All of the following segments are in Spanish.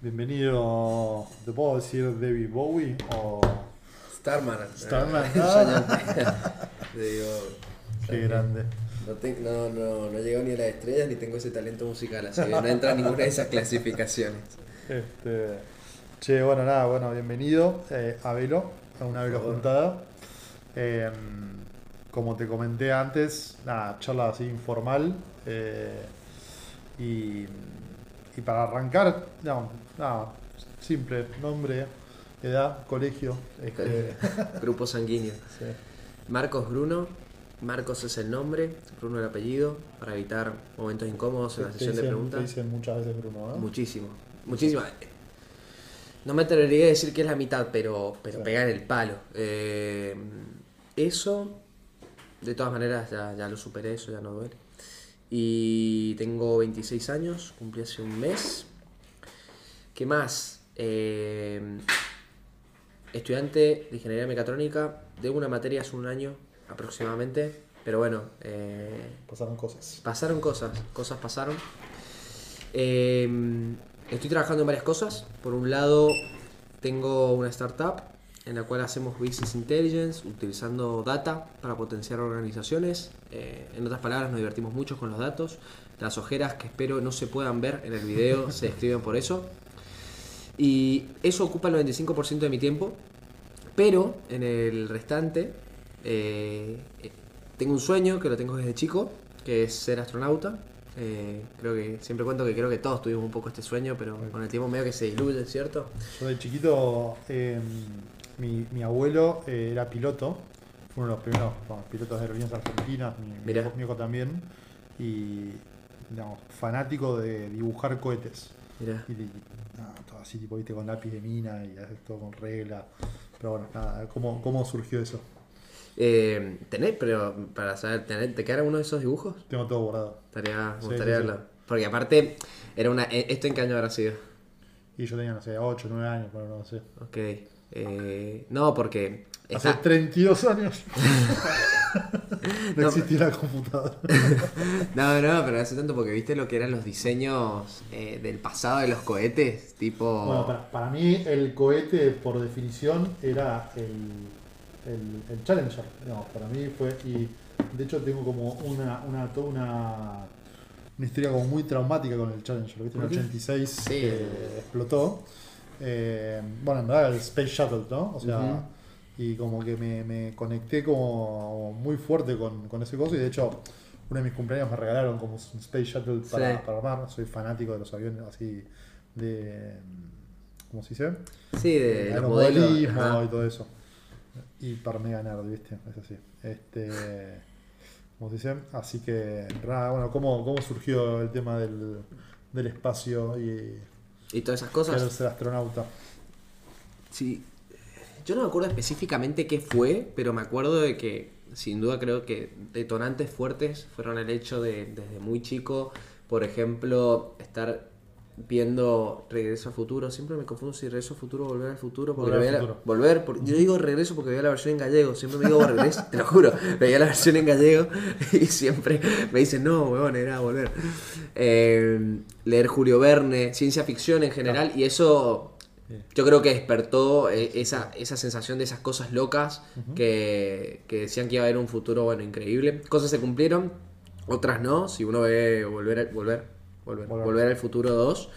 Bienvenido, ¿te puedo decir David Bowie o Starman. Starman? Ah. digo, Qué grande. no, te- no, no, no llego ni a las estrellas ni tengo ese talento musical, así que no entra en ninguna de esas clasificaciones. Este, che, bueno, nada, bueno, bienvenido eh, a Velo, a una Velo juntada. Eh, como te comenté antes, nada, charla así informal. eh, y, y para arrancar, no, nada, simple, nombre, edad, colegio. este, Grupo sanguíneo. sí. Marcos Bruno. Marcos es el nombre, Bruno el apellido, para evitar momentos incómodos en la sesión de preguntas. Te dicen muchas veces Bruno, ¿no? Muchísimo, muchísimo. No me atrevería a decir que es la mitad, pero, pero Sí. pega en el palo. Eh, eso, de todas maneras, ya, ya lo superé, eso ya no duele. Y tengo 26 años, cumplí hace un mes. ¿Qué más? Eh, estudiante de ingeniería mecatrónica, de una materia hace un año aproximadamente, pero bueno, eh, Pasaron cosas. Pasaron cosas, cosas pasaron. Eh, estoy trabajando en varias cosas. Por un lado, tengo una startup en la cual hacemos business intelligence utilizando data para potenciar organizaciones. Eh, en otras palabras, nos divertimos mucho con los datos. Las ojeras que espero no se puedan ver en el video se describen por eso. Y eso ocupa el 95% de mi tiempo. Pero en el restante eh, tengo un sueño que lo tengo desde chico, que es ser astronauta. Eh, creo que siempre cuento que creo que todos tuvimos un poco este sueño, pero con el tiempo medio que se diluye, ¿cierto? Yo de chiquito, eh, mi, mi abuelo eh, era piloto, fue uno de los primeros bueno, pilotos de aerolíneas argentinas, mi, mi hijo- también, y digamos, fanático de dibujar cohetes. Mirá. Y, nada, todo así, tipo, viste, con lápiz de mina y haces todo con regla. Pero bueno, nada, ¿cómo, cómo surgió eso? Eh, ¿Tenés, pero para saber, ¿tenés- ¿te queda uno de esos dibujos? Tengo todo guardado. Estaría, me Sí, gustaría sí, sí. verlo. Porque aparte, era una. eh, ¿Esto en qué año habrá sido? Y yo tenía, no sé, 8, 9 años, pero no sé. Ok. Eh, no, porque. Hace está- 32 años. no, No, existía la computadora. No, no, pero hace tanto porque viste lo que eran los diseños eh, del pasado de los cohetes, tipo... Bueno, para, para mí el cohete por definición era el, el, el Challenger. No, para mí fue. Y de hecho tengo como una, una, toda una, una historia como muy traumática con el Challenger. ¿viste? En el ¿Por qué? 86 Sí. que explotó. Eh, bueno, en verdad el Space Shuttle, ¿no? O sea, y como que me, me conecté como muy fuerte con, con ese coso. Y de hecho, uno de mis cumpleaños me regalaron como un Space Shuttle para, Sí. para armar. Soy fanático de los aviones así de. ¿Cómo se dice? Sí, de. Aeromodelismo ajá. y todo eso. Y para mega nerd, ¿viste? Es así. Este. ¿Cómo se dice? Así que, nada, bueno, ¿cómo, cómo surgió el tema del, del espacio y Y todas esas cosas. ser astronauta? Sí. Yo no me acuerdo específicamente qué fue, pero me acuerdo de que, sin duda creo que detonantes fuertes fueron el hecho de, desde muy chico, por ejemplo, estar viendo Regreso al Futuro. Siempre me confundo si Regreso al Futuro o Volver al Futuro. Porque Volver al la- Futuro. volver, por- yo digo Regreso porque veía la versión en gallego. Siempre me digo Regreso, te lo juro. Veía la versión en gallego y siempre me dicen, no, huevón, era Volver. Eh, leer Julio Verne, ciencia ficción en general, y eso yo creo que despertó eh, esa, esa sensación de esas cosas locas que, que decían que iba a haber un futuro bueno increíble. Cosas se cumplieron, otras no. Si uno ve volver, volver, volver, Volver. volver al futuro 2,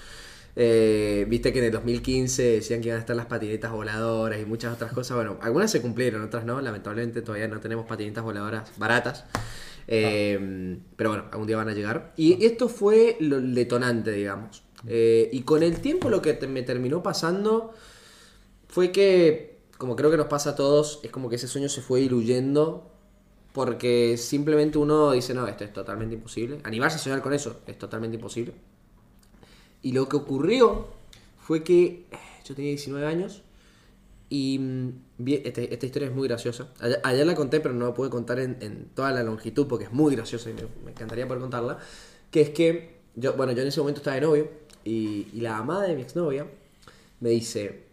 eh, viste que en el 2015 decían que iban a estar las patinetas voladoras y muchas otras cosas. Bueno, algunas se cumplieron, otras no. Lamentablemente todavía no tenemos patinetas voladoras baratas. Eh, Pero bueno, algún día van a llegar. Y esto fue lo el detonante, digamos. Eh, y con el tiempo lo que te- me terminó pasando fue que, como creo que nos pasa a todos, es como que ese sueño se fue diluyendo porque simplemente uno dice, no, esto es totalmente imposible. Animarse a soñar con eso es totalmente imposible. Y lo que ocurrió fue que eh, yo tenía 19 años y mm, este- esta historia es muy graciosa. Ayer, ayer la conté, pero no la pude contar en, en toda la longitud porque es muy graciosa y me, me encantaría poder contarla. Que es que yo, bueno, yo en ese momento estaba de novio y, y la amada de mi exnovia me dice,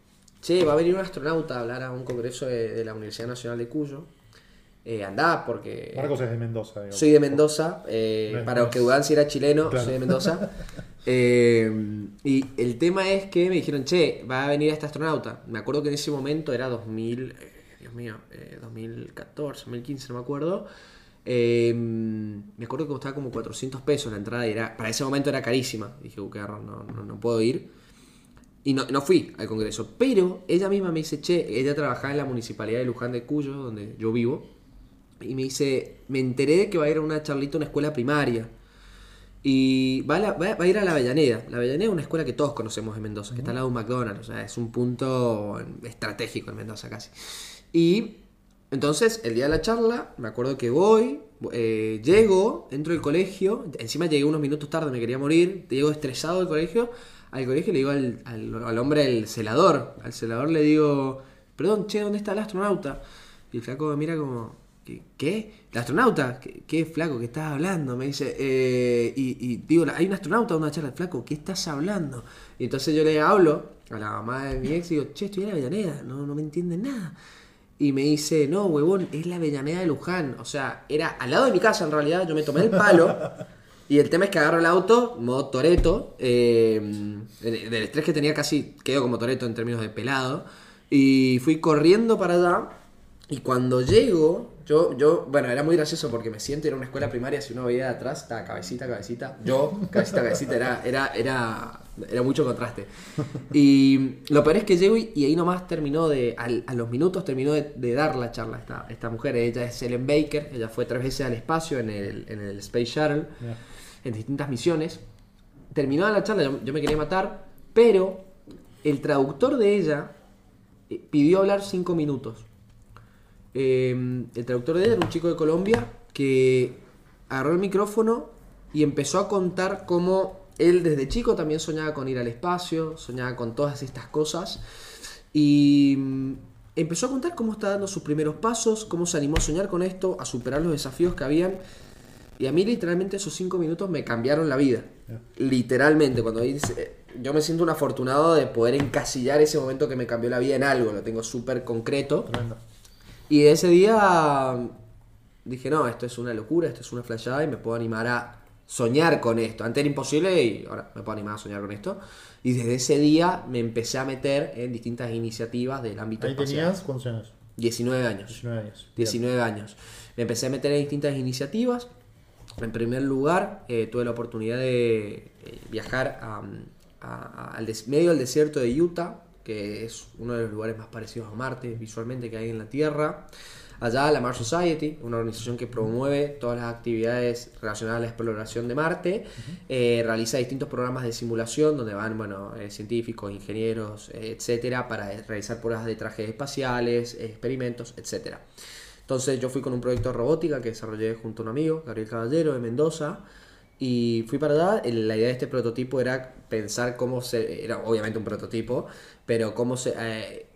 che, va a venir un astronauta a hablar a un congreso de, de la Universidad Nacional de Cuyo. Eh, andá porque... Marcos es de Mendoza. digamos. Soy de Mendoza, eh, para los que dudan si era chileno, Claro. soy de Mendoza. Eh, y el tema es que me dijeron, che, va a venir este astronauta. Me acuerdo que en ese momento era 2000, eh, Dios mío, eh, 2014, 2015, no me acuerdo. Eh, me acuerdo que costaba como 400 pesos la entrada y era, para ese momento era carísima. Dije, "Uh, qué no, no, no puedo ir. Y no, no fui al congreso. Pero ella misma me dice, che, ella trabajaba en la municipalidad de Luján de Cuyo, donde yo vivo. Y me dice, me enteré de que va a ir a una charlita a una escuela primaria. Y va a, la- ir a la Avellaneda. La Avellaneda es una escuela que todos conocemos en Mendoza, que está al lado de McDonald's. O sea, es un punto estratégico en Mendoza casi. Y entonces, el día de la charla, me acuerdo que voy, eh, llego, entro del colegio. Encima llegué unos minutos tarde, me quería morir. Llego estresado del colegio. Al colegio le digo al, al- hombre, el celador. Al celador le digo, perdón, che, ¿dónde está el astronauta? Y el flaco mira como, ¿qué? ¿El astronauta? ¿Qué, flaco? ¿Qué estás hablando? Me dice, eh, y, digo, hay un astronauta en una charla, flaco, ¿qué estás hablando? Y entonces yo le hablo a la mamá de mi ex y digo, che, estoy en la Avellaneda, no, no me entienden nada. Y me dice, no, huevón, es la Avellaneda de Luján. O sea, era al lado de mi casa en realidad, yo me tomé el palo. Y el tema es que agarro el auto, modo Toreto, del estrés que tenía casi quedó como Toreto en términos de pelado. Y fui corriendo para allá. Y cuando llego, yo, yo, bueno, era muy gracioso porque me siento, era una escuela primaria, si uno veía de atrás, estaba cabecita, cabecita, yo, cabecita, cabecita, era, era, era, era mucho contraste. Y lo peor es que llego y, y ahí nomás terminó de, al- a los minutos terminó de, de dar la charla esta, esta mujer, ella es Ellen Baker, ella fue tres veces al espacio en el, en el Space Shuttle, en distintas misiones. Terminó la charla, yo, yo me quería matar, pero el traductor de ella eh, pidió hablar cinco minutos. Eh, el traductor de ella era un chico de Colombia que agarró el micrófono y empezó a contar cómo él desde chico también soñaba con ir al espacio, soñaba con todas estas cosas. Y mm, empezó a contar cómo está dando sus primeros pasos, cómo se animó a soñar con esto, a superar los desafíos que habían. Y a mí literalmente esos cinco minutos me cambiaron la vida. Literalmente, cuando dice, yo me siento un afortunado de poder encasillar ese momento que me cambió la vida en algo, lo tengo súper concreto. Tremendo. Y ese día dije, no, esto es una locura, esto es una flashada y me puedo animar a soñar con esto. Antes era imposible y ahora me puedo animar a soñar con esto. Y desde ese día me empecé a meter en distintas iniciativas del ámbito Ahí espacial. tenías, ¿cuántos años? 19 años. 19 años. 19 años. Me empecé a meter en distintas iniciativas. En primer lugar, eh, tuve la oportunidad de eh, viajar a, a- al des- medio del desierto de Utah, que es uno de los lugares más parecidos a Marte visualmente que hay en la Tierra. Allá la Mars Society, una organización que promueve todas las actividades relacionadas a la exploración de Marte, eh, realiza distintos programas de simulación donde van bueno, eh, científicos, ingenieros, eh, etcétera, para realizar pruebas de trajes espaciales, eh, experimentos, etcétera. Entonces yo fui con un proyecto de robótica que desarrollé junto a un amigo, Gabriel Caballero, de Mendoza, y fui para allá. La idea de este prototipo era pensar cómo se... Era obviamente un prototipo, pero cómo se... eh,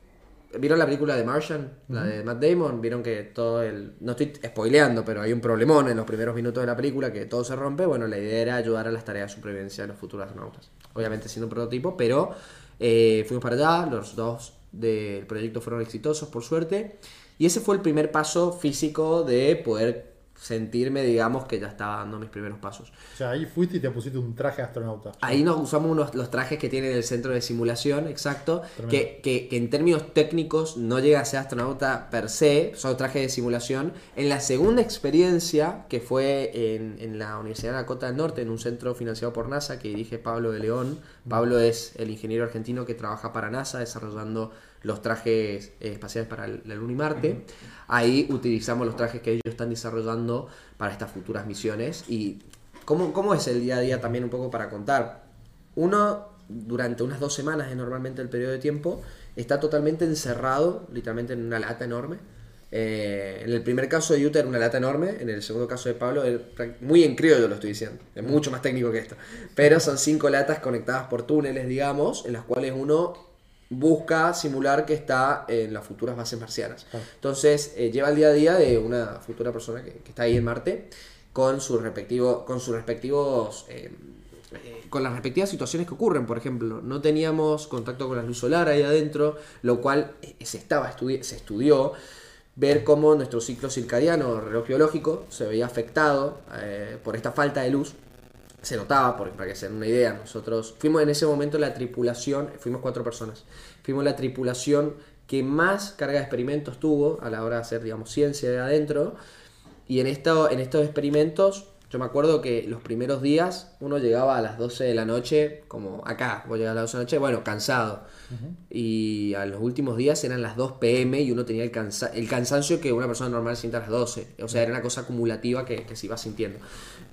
¿Vieron la película de Martian? La de Matt Damon. Vieron que todo el... No estoy spoileando, pero hay un problemón en los primeros minutos de la película que todo se rompe. Bueno, la idea era ayudar a las tareas de supervivencia de los futuros astronautas. Obviamente siendo un prototipo, pero eh, fuimos para allá. Los dos del proyecto fueron exitosos, por suerte. Y ese fue el primer paso físico de poder sentirme, digamos, que ya estaba dando mis primeros pasos. O sea, ahí fuiste y te pusiste un traje de astronauta. Ahí nos usamos unos, los trajes que tiene el centro de simulación, exacto, que- que en términos técnicos no llega a ser astronauta per se, son trajes de simulación. En la segunda experiencia, que fue en, en la Universidad de Dakota del Norte, en un centro financiado por NASA, que dirige Pablo de León. Pablo es el ingeniero argentino que trabaja para NASA desarrollando los trajes eh, espaciales para la Luna y Marte. Ahí utilizamos los trajes que ellos están desarrollando para estas futuras misiones. ¿Y cómo, cómo es el día a día también un poco para contar? Uno, durante unas dos semanas es normalmente el periodo de tiempo, está totalmente encerrado, literalmente en una lata enorme. Eh, en el primer caso de Utah era una lata enorme, en el segundo caso de Pablo, muy en criollo lo estoy diciendo, es mucho más técnico que esto. Pero son cinco latas conectadas por túneles, digamos, en las cuales uno busca simular que está en las futuras bases marcianas. Claro. Entonces, eh, lleva el día a día de una futura persona que, que está ahí en Marte con, su respectivo, con sus respectivos... eh, eh, con las respectivas situaciones que ocurren, por ejemplo, no teníamos contacto con la luz solar ahí adentro, lo cual se estaba estudi- se estudió, ver cómo nuestro ciclo circadiano, reloj biológico, se veía afectado por esta falta de luz. Se notaba, porque para que se den una idea, nosotros fuimos en ese momento la tripulación, fuimos cuatro personas, fuimos la tripulación que más carga de experimentos tuvo a la hora de hacer, digamos, ciencia de adentro. Y en, esto, en estos experimentos yo me acuerdo que los primeros días uno llegaba a las 12 de la noche, como acá, vos llegás a las 12 de la noche, bueno, cansado. Y a los últimos días eran las 2 pm y uno tenía el, el cansancio que una persona normal siente a las 12. O sea, era una cosa acumulativa que, se iba sintiendo.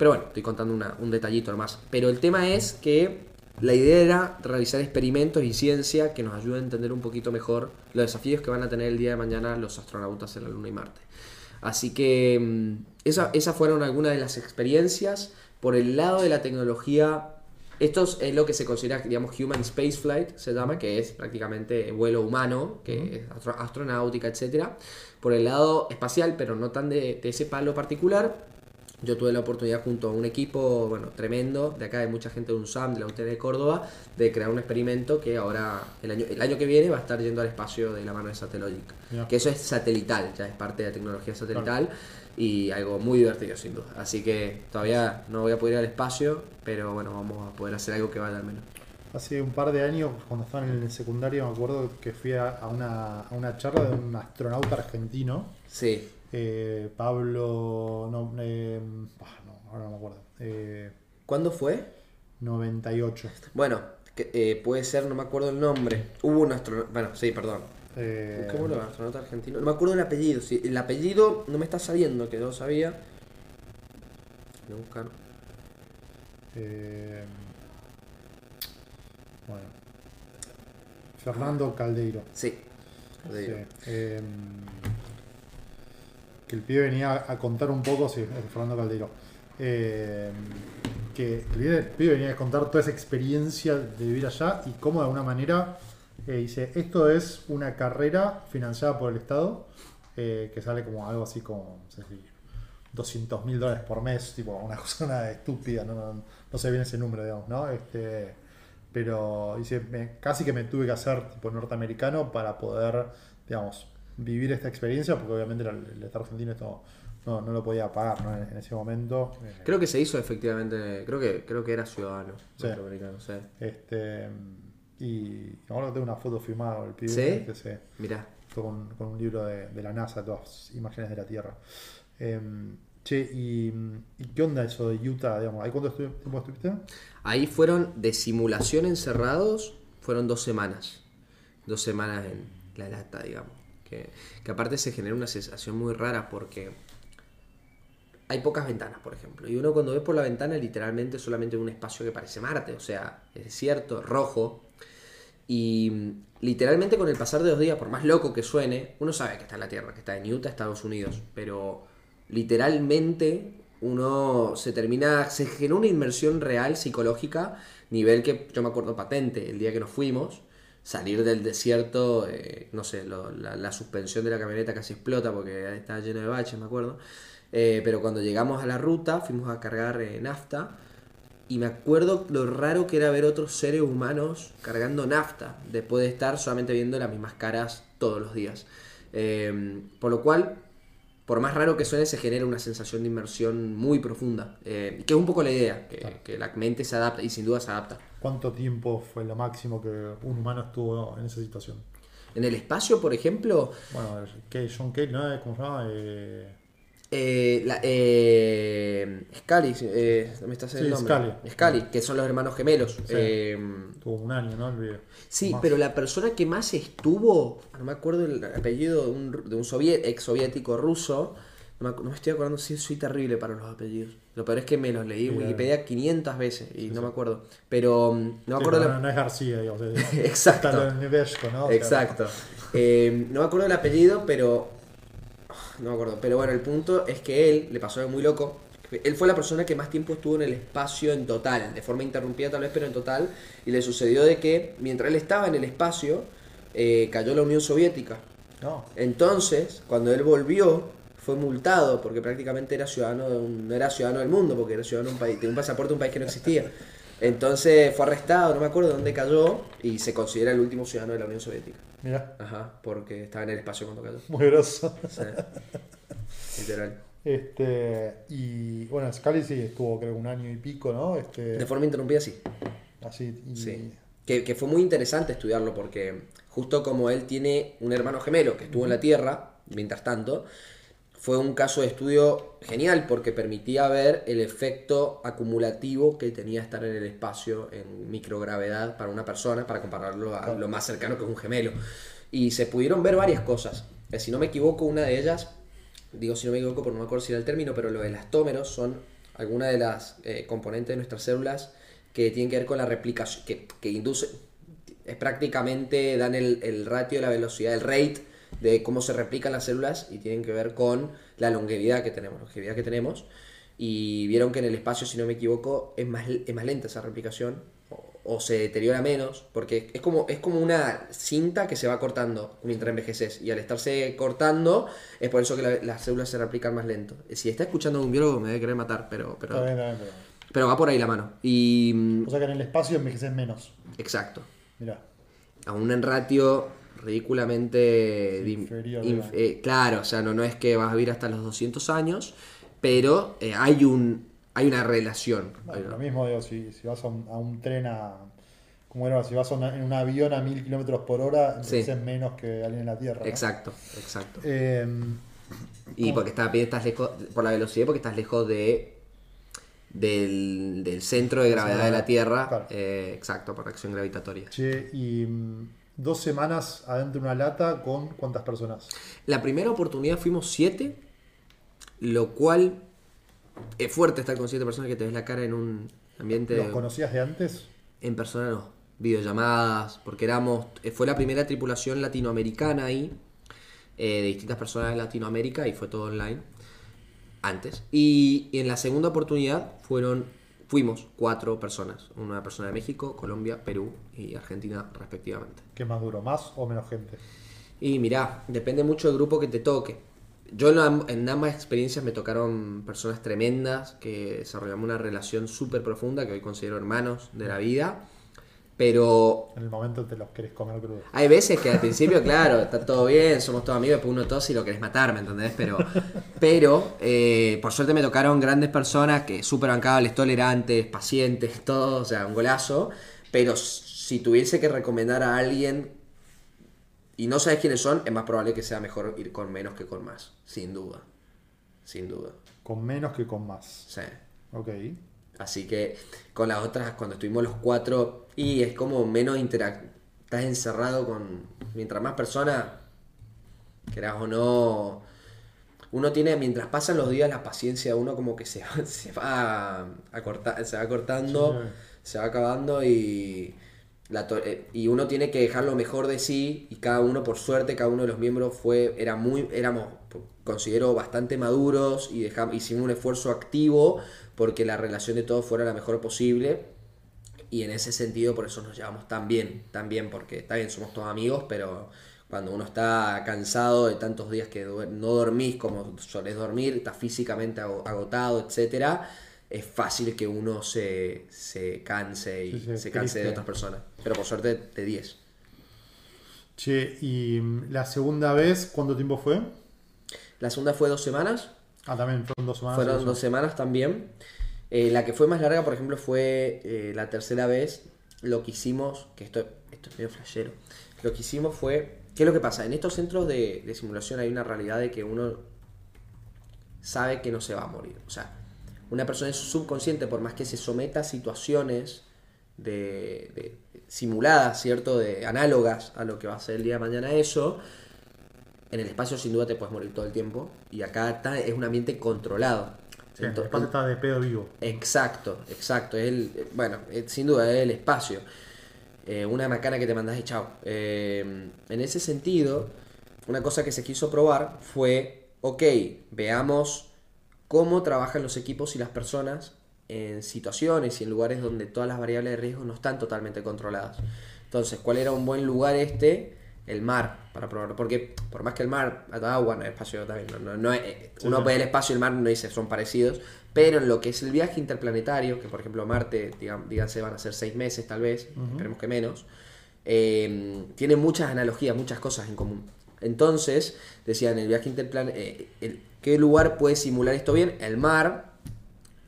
Pero bueno, estoy contando un detallito nomás. Pero el tema es que la idea era realizar experimentos y ciencia que nos ayuden a entender un poquito mejor los desafíos que van a tener el día de maña los astronautas en la Luna y Marte. Así que mm, esas fueron algunas de las experiencias. Por el lado de la tecnología, esto es lo que se considera, digamos, Human Spaceflight, se llama, que es prácticamente vuelo humano, que es astronáutica, etc. Por el lado espacial, pero no tan de ese palo particular, yo tuve la oportunidad junto a un equipo bueno, tremendo, de acá hay mucha gente de UNSAM, de la UTN de Córdoba, de crear un experimento que ahora, el año, el año que viene, va a estar yendo al espacio de la mano de Satellogic. Que eso es satelital, ya es parte de la tecnología satelital y algo muy divertido sin duda. Así que todavía no voy a poder ir al espacio, pero bueno, vamos a poder hacer algo que vaya al menos. Hace un par de años, cuando estaba en el secundario, me acuerdo que fui a, una, a una charla de un astronauta argentino. Sí eh, Pablo. No, eh, no, ahora no me acuerdo. Eh, ¿Cuándo fue? 98. Bueno, que, puede ser, no me acuerdo el nombre. Hubo un astronauta. Bueno, sí, perdón. ¿Cómo lo astronauta argentino? No me acuerdo el apellido. Sí, el apellido no me está saliendo, que no sabía. Voy a buscar. bueno. Fernando Caldeiro. Sí. Caldeiro. Sí que el pibe venía a contar un poco, sí, Fernando Caldeiro, eh, que el pibe venía a contar toda esa experiencia de vivir allá y cómo de alguna manera eh, dice, esto es una carrera financiada por el Estado, eh, que sale como algo así como, no sé 200 mil dólares por mes, tipo una cosa estúpida, no, sé bien ese número, digamos, ¿no? Este, pero dice, casi que me tuve que hacer tipo norteamericano para poder, digamos, vivir esta experiencia, porque obviamente el, Estado argentino esto no, no, lo podía pagar en, ese momento. Creo que se hizo efectivamente, creo que creo que era ciudadano sí. sí. Este, y ahora tengo una foto firmada del pibe. ¿Sí? Este, Mirá. Con, con, un libro de, de, la NASA, todas imágenes de la Tierra. Em, che, y, qué onda eso de Utah? Digamos? ¿Ahí cuánto tiempo estuviste? Ahí fueron de simulación encerrados, fueron dos semanas. Dos semanas en la lata, digamos que, aparte se genera una sensación muy rara porque hay pocas ventanas, por ejemplo. Y uno cuando ve por la ventana literalmente solamente un espacio que parece Marte, o sea, es desierto, rojo. Y literalmente con el pasar de los días, por más loco que suene, uno sabe que está en la Tierra, que está en Utah, Estados Unidos. Pero literalmente uno se termina, se genera una inmersión real, psicológica, nivel que yo me acuerdo patente el día que nos fuimos salir del desierto, eh, no sé, la, suspensión de la camioneta casi explota porque estaba lleno de baches, me acuerdo. Eh, pero cuando llegamos a la ruta, fuimos a cargar eh, nafta. Y me acuerdo lo raro que era ver otros seres humanos cargando nafta, después de estar solamente viendo las mismas caras todos los días. por lo cual, por más raro que suene, se genera una sensación de inmersión muy profunda. que es un poco la idea, que, que la mente se adapta y sin duda se adapta. ¿Cuánto tiempo fue lo máximo que un humano estuvo en esa situación? En el espacio, por ejemplo. Bueno, John Cale, ¿no? ¿Cómo se llama? Eh... Eh, la, eh, Scully, eh, me está haciendo sí, Scully. Scully, que son los hermanos gemelos. Eh, Tuvo un año, ¿no? El Sí, pero la persona que más estuvo, no me acuerdo el apellido de un, de un ex soviético ruso, no me, estoy acordando si soy terrible para los apellidos. Lo peor es que me los leí en Wikipedia 500 veces y no me acuerdo. Pero mm, no me acuerdo. No, es García, digamos. Exacto. ¿no? Exacto. Eh, no me acuerdo el apellido, pero. No me acuerdo. Pero bueno, el punto es que él le pasó algo muy loco. Él fue la persona que más tiempo estuvo en el espacio en total, de forma interrumpida tal vez, pero en total. Y le sucedió de que mientras él estaba en el espacio, eh, cayó la Unión Soviética. No. Entonces, cuando él volvió, fue multado porque prácticamente era ciudadano de un, no era ciudadano del mundo, porque era ciudadano de un país, tenía un pasaporte de un país que no existía. Entonces fue arrestado, no me acuerdo de dónde cayó, y se considera el último ciudadano de la Unión Soviética. Mira, Ajá, porque estaba en el espacio cuando cayó. muy grosso. Sí. Literal. Este, y bueno, Scully sí estuvo creo un año y pico, ¿no? Este, De forma interrumpida, sí. así, y- Sí. Que, que fue muy interesante estudiarlo porque justo como él tiene un hermano gemelo que estuvo en la Tierra, mientras tanto, fue un caso de estudio genial porque permitía ver el efecto acumulativo que tenía estar en el espacio en microgravedad para una persona, para compararlo a lo más cercano que es un gemelo. Y se pudieron ver varias cosas. Eh, Si no me equivoco, una de ellas, digo si no me equivoco, porque no me acuerdo si era el término, pero los elastómeros son algunas de las eh, componentes de nuestras células que tienen que ver con la replicación, que, que induce, es prácticamente, dan el, el ratio, la velocidad, el rate de cómo se replican las células y tienen que ver con la longevidad que tenemos, longevidad que tenemos. Y vieron que en el espacio, si no me equivoco, es más, es más lenta esa replicación o, o se deteriora menos, porque es como, es como una cinta que se va cortando mientras envejeces. Y al estarse cortando, es por eso que la- las células se replican más lento. Si está escuchando un biólogo, me debe querer matar, pero, Está pero, bien, está bien, pero- pero va por ahí la mano. Y. O sea que en el espacio envejeces menos. Exacto. Mira, A un ratio ridículamente. Inferior, inf- eh, claro, o sea, no, no es que vas a vivir hasta los 200 años, pero eh, hay un hay una relación. bueno, lo mismo digo, si, si vas a un, a un tren a. ¿Cómo era? Si vas a una- en un avión a mil kilómetros por hora, envejeces menos que alguien en la Tierra. ¿no? Exacto, exacto. Eh, Y porque está- estás lejos, por la velocidad, porque estás lejos de del, del centro de gravedad de la Tierra. Claro. eh, exacto, por acción gravitatoria. che, y mm, dos semanas adentro de una lata con cuántas personas. La primera oportunidad fuimos siete, lo cual es fuerte estar con siete personas que te ves la cara en un ambiente ¿Los conocías de antes? en persona, no, videollamadas, porque éramos, eh, fue la primera tripulación latinoamericana ahí, eh, de distintas personas de Latinoamérica y fue todo online antes. Y, y en la segunda oportunidad fueron, fuimos cuatro personas, una persona de México, Colombia, Perú y Argentina respectivamente. ¿Qué más duro? ¿Más o menos gente? Y mirá, depende mucho del grupo que te toque. Yo en, en ambas experiencias me tocaron personas tremendas que desarrollamos una relación súper profunda que hoy considero hermanos de la vida. Pero En el momento te los querés comer crudo. hay veces que al principio, claro, está todo bien, somos todos amigos, después uno tos y lo querés matar, ¿me entendés? Pero, pero eh, por suerte me tocaron grandes personas que súper bancables, tolerantes, pacientes, todo, o sea, un golazo. Pero si tuviese que recomendar a alguien y no sabes quiénes son, es más probable que sea mejor ir con menos que con más, sin duda. Sin duda. Con menos que con más. Sí. Ok. Así que con las otras, cuando estuvimos los cuatro, y es como menos interac Estás encerrado con. Mientras más personas, querás o no. Uno tiene, mientras pasan los días, la paciencia de uno como que se va, se va, a cortar, se va cortando, Sí. se va acabando y. la to- eh, y uno tiene que dejar lo mejor de sí y cada uno por suerte cada uno de los miembros fue era muy éramos considero bastante maduros y dejamos, hicimos un esfuerzo activo porque la relación de todos fuera la mejor posible y en ese sentido por eso nos llevamos tan bien tan bien porque está bien somos todos amigos pero cuando uno está cansado de tantos días que no dormís como solés dormir estás físicamente ago- agotado etcétera es fácil que uno se, se canse y Sí, sí, se canse de otras personas pero por suerte de 10 Che, y mm, la segunda vez, ¿cuánto tiempo fue? la segunda fue dos semanas Ah, también fueron dos semanas. Fueron dos semanas también. Eh, la que fue más larga, por ejemplo, fue eh, la tercera vez. Lo que hicimos, que esto, esto es medio flashero. Lo que hicimos fue. ¿Qué es lo que pasa? En estos centros de, de simulación hay una realidad de que uno sabe que no se va a morir. O sea, una persona en su subconsciente, por más que se someta a situaciones de, de- simuladas, ¿cierto? De análogas a lo que va a ser el día de mañana eso, en el espacio sin duda te puedes morir todo el tiempo. Y acá está, es un ambiente controlado. Sí, el Ento- espacio está de pedo vivo. Exacto, exacto. Es el, eh, bueno, eh, sin duda es el espacio. Eh, una macana que te mandas y chao. Eh, en ese sentido, una cosa que se quiso probar fue, ok, veamos cómo trabajan los equipos y las personas en situaciones y en lugares donde todas las variables de riesgo no están totalmente controladas. Entonces, ¿cuál era un buen lugar este? El mar, para probarlo. Porque por más que el mar, agua, no, espacio también, no, no- no es- Sí, uno sí. ve el espacio y el mar no dice son parecidos, Pero en lo que es el viaje interplanetario, que por ejemplo Marte, digamos, díganse, van a ser seis meses tal vez, esperemos que menos, eh, tiene muchas analogías, muchas cosas en común. Entonces, decían, el viaje interplanetario, ¿qué lugar puede simular esto bien? El mar.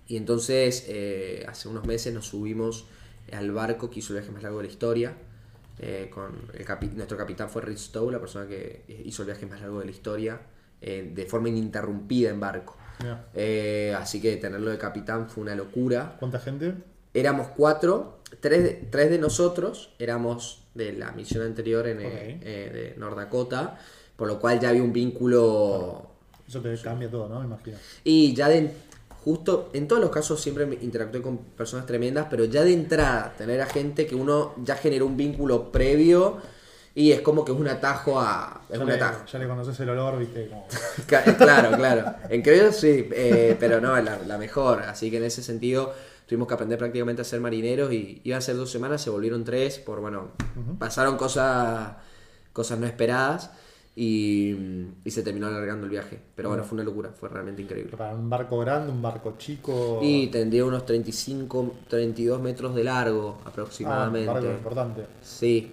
Y entonces, eh, hace unos meses nos subimos al barco que hizo el viaje más largo de la historia. Eh, con el capi- nuestro capitán fue Rich Stowe, la persona que hizo el viaje más largo de la historia, eh, de forma ininterrumpida en barco. Eh, así que tenerlo de capitán fue una locura. ¿Cuánta gente? Éramos cuatro, tres de, tres de nosotros éramos de la misión anterior en, eh, eh, de North Dakota, por lo cual ya había un vínculo Eso te cambia todo, ¿no? Me imagino. y ya de justo en todos los casos siempre me interactué con personas tremendas, pero ya de entrada tener a gente que uno ya generó un vínculo previo y es como que es un atajo a es Ya un le, atajo. ya le conoces el olor, viste, como... Claro, claro. En creo sí, eh, pero no, la, la mejor. Así que en ese sentido tuvimos que aprender prácticamente a ser marineros y iban a ser dos semanas, se volvieron tres, por bueno, pasaron cosas, cosas no esperadas y, y se terminó alargando el viaje. Pero bueno, fue una locura, fue realmente increíble. Para un barco grande, un barco chico... Y tendría unos 35, 32 metros de largo Ah, un aproximadamente. barco importante. Sí,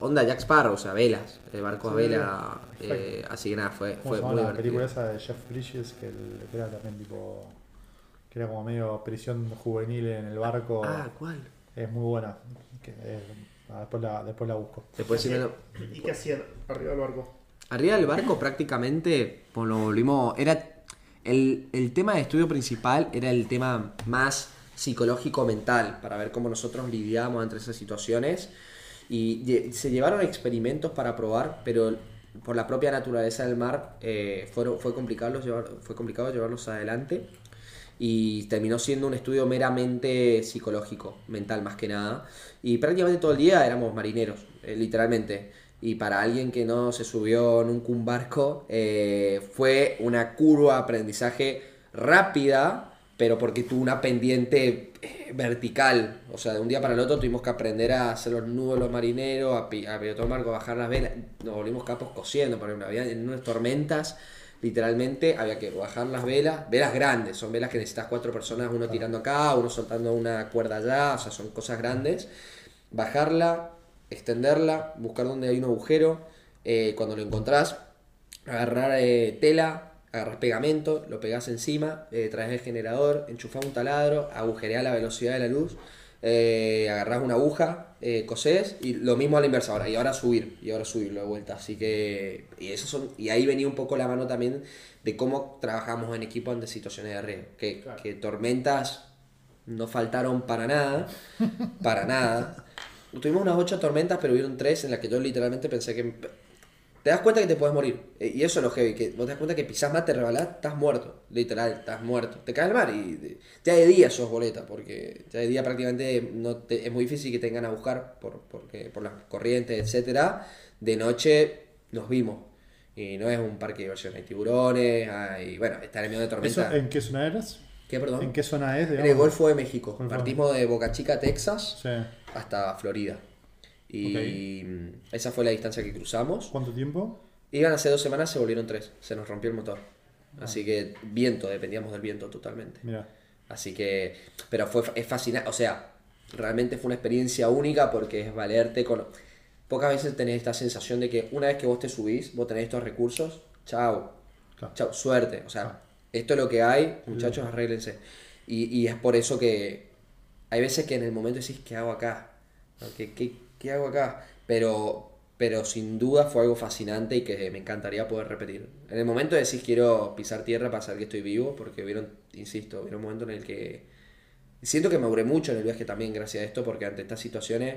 onda Jack Sparrow, o sea, velas, el barco a Sí, vela. perfecto. eh, así que nada, fue, ¿Cómo fue muy la película esa de Jeff Bridges que, el- que era también tipo... Que era como medio prisión juvenil en el barco. Ah, ¿cuál? Es muy buena. Que, eh, ah, después, la, después la busco. Después si me lo- ¿Y qué hacían arriba del barco? Arriba del barco prácticamente, pues lo volvimos, era el, el tema de estudio principal era el tema más psicológico mental, para ver cómo nosotros lidiábamos entre esas situaciones. Y lle- se llevaron experimentos para probar, pero por la propia naturaleza del mar eh, fueron, fue, complicado llevar, fue complicado llevarlos adelante. Y terminó siendo un estudio meramente psicológico, mental más que nada. Y prácticamente todo el día éramos marineros, eh, literalmente. Y para alguien que no se subió nunca un barco, eh, fue una curva de aprendizaje rápida, pero porque tuvo una pendiente eh, vertical. O sea, de un día para el otro tuvimos que aprender a hacer los nudos los marineros, a, pi- a pilotar barco, bajar las velas. Nos volvimos capos cosiendo, por ejemplo, había en unas tormentas. Literalmente había que bajar las velas, velas grandes, son velas que necesitas cuatro personas, uno tirando acá, uno soltando una cuerda allá, o sea, son cosas grandes. Bajarla, extenderla, buscar donde hay un agujero, eh, cuando lo encontrás, agarrar eh, tela, agarras pegamento, lo pegás encima, eh, traes el generador, enchufás un taladro, agujereás la velocidad de la luz, eh, agarrás una aguja, eh, cosés y lo mismo a la inversa ahora, y ahora subir, y ahora subirlo de vuelta. Así que, y, eso son, y ahí venía un poco la mano también de cómo trabajamos en equipo ante situaciones de riesgo, que, Claro. que tormentas no faltaron para nada, para nada. Tuvimos unas ocho tormentas, pero hubieron tres en las que yo literalmente pensé que... Te das cuenta que te puedes morir. Eh, Y eso es lo heavy, que vos te das cuenta que pisás más, te rebalás, estás muerto. Literal, estás muerto. Te cae al mar y ya de día sos boleta, porque ya de día prácticamente no te- es muy difícil que te vengan a buscar por, porque, por las corrientes, etcétera De noche nos vimos. Y no es un parque de diversión, hay tiburones, hay... Bueno, está en el medio de ¿Eso, tormenta. ¿En qué zona eras? ¿Qué, perdón? ¿En qué zona es? En el Golfo de México. Golfo Partimos de Boca Chica, Texas, Sí. hasta Florida. Y mm, esa fue la distancia que cruzamos. ¿Cuánto tiempo? Iban hace dos semanas, se volvieron tres. Se nos rompió el motor. Así que viento, dependíamos del viento totalmente. Mira. Así que, pero fue es fascinante, o sea, realmente fue una experiencia única porque es valerte con... Pocas veces tenés esta sensación de que una vez que vos te subís, vos tenés estos recursos, chao, Claro. chao, suerte. O sea, esto es lo que hay, muchachos, arréglense. Y, y es por eso que hay veces que en el momento decís, ¿qué hago acá? ¿Qué, qué, qué hago acá? Pero, pero sin duda fue algo fascinante y que me encantaría poder repetir. En el momento decís, quiero pisar tierra para saber que estoy vivo, porque vieron, insisto, vieron un momento en el que siento que maduré mucho en el viaje también gracias a esto, porque ante estas situaciones,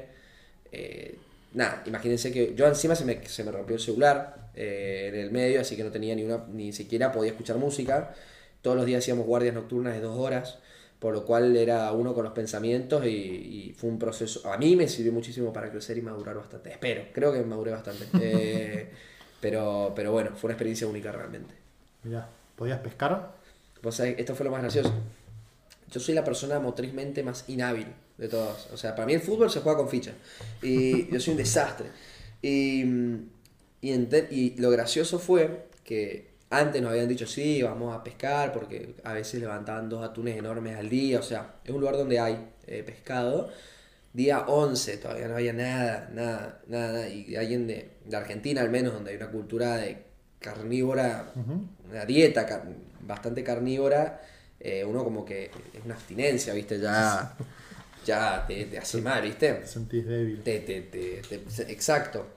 eh, nada, imagínense que yo encima se me, se me rompió el celular eh, en el medio, así que no tenía ni una, ni siquiera podía escuchar música. Todos los días hacíamos guardias nocturnas de dos horas, por lo cual era uno con los pensamientos y, y fue un proceso. A mí me sirvió muchísimo para crecer y madurar bastante. Espero, creo que maduré bastante. Eh, pero, pero bueno, fue una experiencia única realmente. Mira. ¿Podías pescar? Vos sabés, esto fue lo más gracioso. Yo soy la persona motrizmente más inhábil de todas. O sea, para mí el fútbol se juega con ficha. Y yo soy un desastre. Y, y, y lo gracioso fue que antes nos habían dicho, sí, vamos a pescar, porque a veces levantaban dos atunes enormes al día, o sea, es un lugar donde hay eh, pescado. Día 11 todavía no había nada, nada, nada, y alguien de, de Argentina al menos, donde hay una cultura de carnívora, una dieta car- bastante carnívora, eh, uno como que es una abstinencia, ¿viste? Ya, ya te, te hace mal, ¿viste? Te sentís débil. Te- te- te- te- exacto.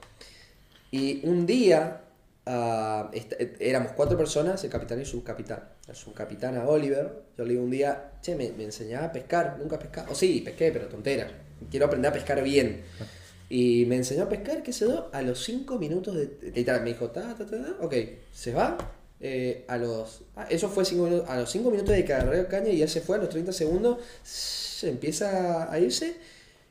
Y un día ah, est- éramos cuatro personas, el capitán y subcapitán. El subcapitán a Oliver, yo le digo un día, che, me, enseñaba a pescar, nunca pescaba. O sí, pesqué, pero tonteras. Quiero aprender a pescar bien. Y me enseñó a pescar, qué sé yo, a los cinco minutos de... me dijo, ta, ta, ta, ta, ok, se va. eh, a los... ah, eso fue cinco minutos, a los 5 minutos de que agarré caña y ya se fue, a los 30 segundos se empieza a irse.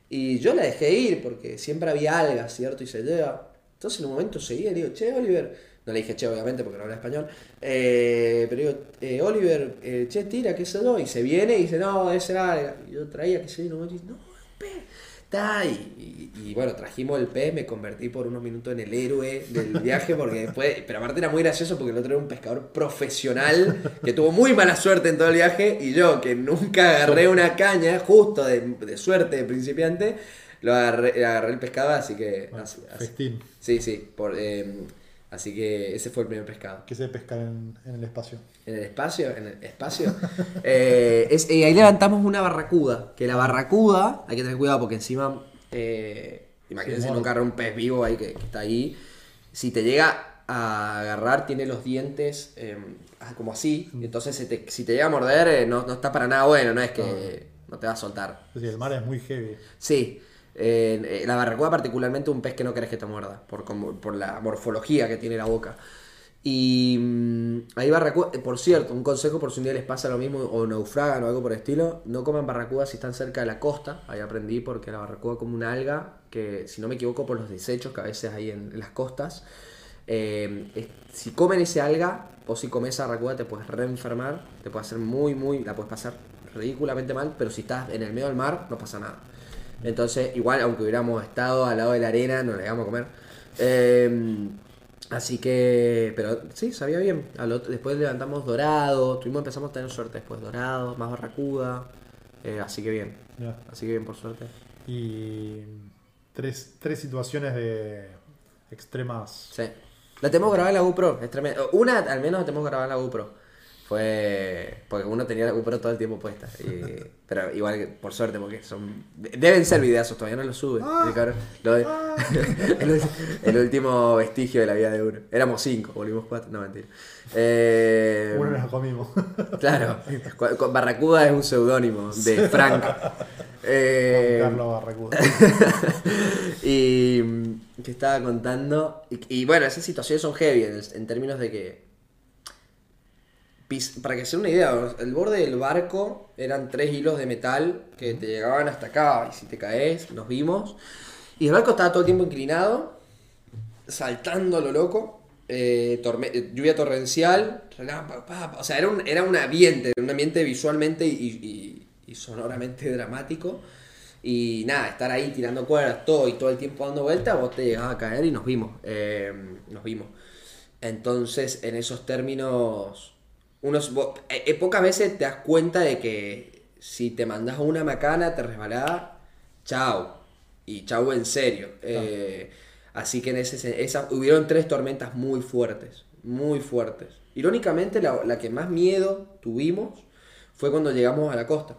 Y yo la dejé ir porque siempre había algas, ¿cierto? Y se lleva. Entonces en un momento seguía y le digo, che, Oliver. No le dije che, obviamente, porque no habla español. Eh, pero digo, eh, Oliver, eh, che, tira, qué sé yo. Y se viene y dice, no, esa era. Y yo traía, qué sé yo, no, un pez. Y, y- y bueno, trajimos el pez, me convertí por unos minutos en el héroe del viaje, porque después, pero aparte era muy gracioso porque el otro era un pescador profesional que tuvo muy mala suerte en todo el viaje y yo que nunca agarré una caña, justo de, de suerte de principiante, lo agarré, agarré el pescado, así que... Bueno, así- así- festín. sí, sí, por, eh, así que ese fue el primer pescado. Que se pescar en, en el espacio. En el espacio, en el espacio. Eh, es- ahí levantamos una barracuda. Que la barracuda, hay que tener cuidado porque encima, eh, imagínense Sí, muerde. agarra un pez vivo ahí que, que está ahí. Si te llega a agarrar, tiene los dientes eh, ah, como así. Entonces, si te, si te llega a morder, eh, no, no está para nada bueno. No es que no te va a soltar. Decir, el mar es muy heavy. Sí. Eh, la barracuda particularmente un pez que no querés que te muerda, por, por la morfología que tiene la boca. Y mm, ahí barracuda, eh, por cierto, un consejo por si un día les pasa lo mismo o naufragan o algo por el estilo, no coman barracudas si están cerca de la costa, ahí aprendí porque la barracuda como una alga que si no me equivoco por los desechos que a veces hay en, las costas, eh, si comen ese alga o si comes esa barracuda te puedes reenfermar, te puede hacer muy, muy, la puedes pasar ridículamente mal, pero si estás en el medio del mar no pasa nada. Entonces, igual, aunque hubiéramos estado al lado de la arena, no le íbamos a comer. Eh, así que, pero sí, sabía bien. Otro- después levantamos dorado, tuvimos, empezamos a tener suerte después, dorado, más barracuda. Eh, así que bien, así que bien por suerte. Y tres, tres situaciones de extremas. Sí. La tenemos grabada en la GoPro, es tremendo. Una al menos la tenemos grabada en la GoPro. Fue. Porque uno tenía la GoPro todo el tiempo puesta. y- pero igual, por suerte, porque son. Deben ser videazos, todavía no los sube. Ah. el cabrón. Lo de- el, último vestigio de la vida de uno. Éramos cinco, volvimos cuatro. No, mentira. Eh, Uno nos comimos. Claro, cu- cu- Barracuda es un seudónimo de Frank. Eh, Carlos Barracuda. y mm, que estaba contando. Y, y bueno, esas situaciones son heavy en términos de que. Para que se una idea, el borde del barco eran tres hilos de metal que te llegaban hasta acá. Y si te caes, nos vimos. Y el barco estaba todo el tiempo inclinado, saltando a lo loco. eh, eh, lluvia torrencial, o sea, era un, era un ambiente, un ambiente visualmente y sonoramente dramático. Y nada, estar ahí tirando cuerdas, todo y todo el tiempo dando vueltas, vos te llegabas a caer y nos vimos. eh, nos vimos. Entonces, en esos términos, unos, eh, eh, pocas veces te das cuenta de que si te mandas una macana, te resbalás, chao. Y chao en serio. Eh, así que en ese, esa, hubieron tres tormentas muy fuertes, muy fuertes. Irónicamente, la, la que más miedo tuvimos fue cuando llegamos a la costa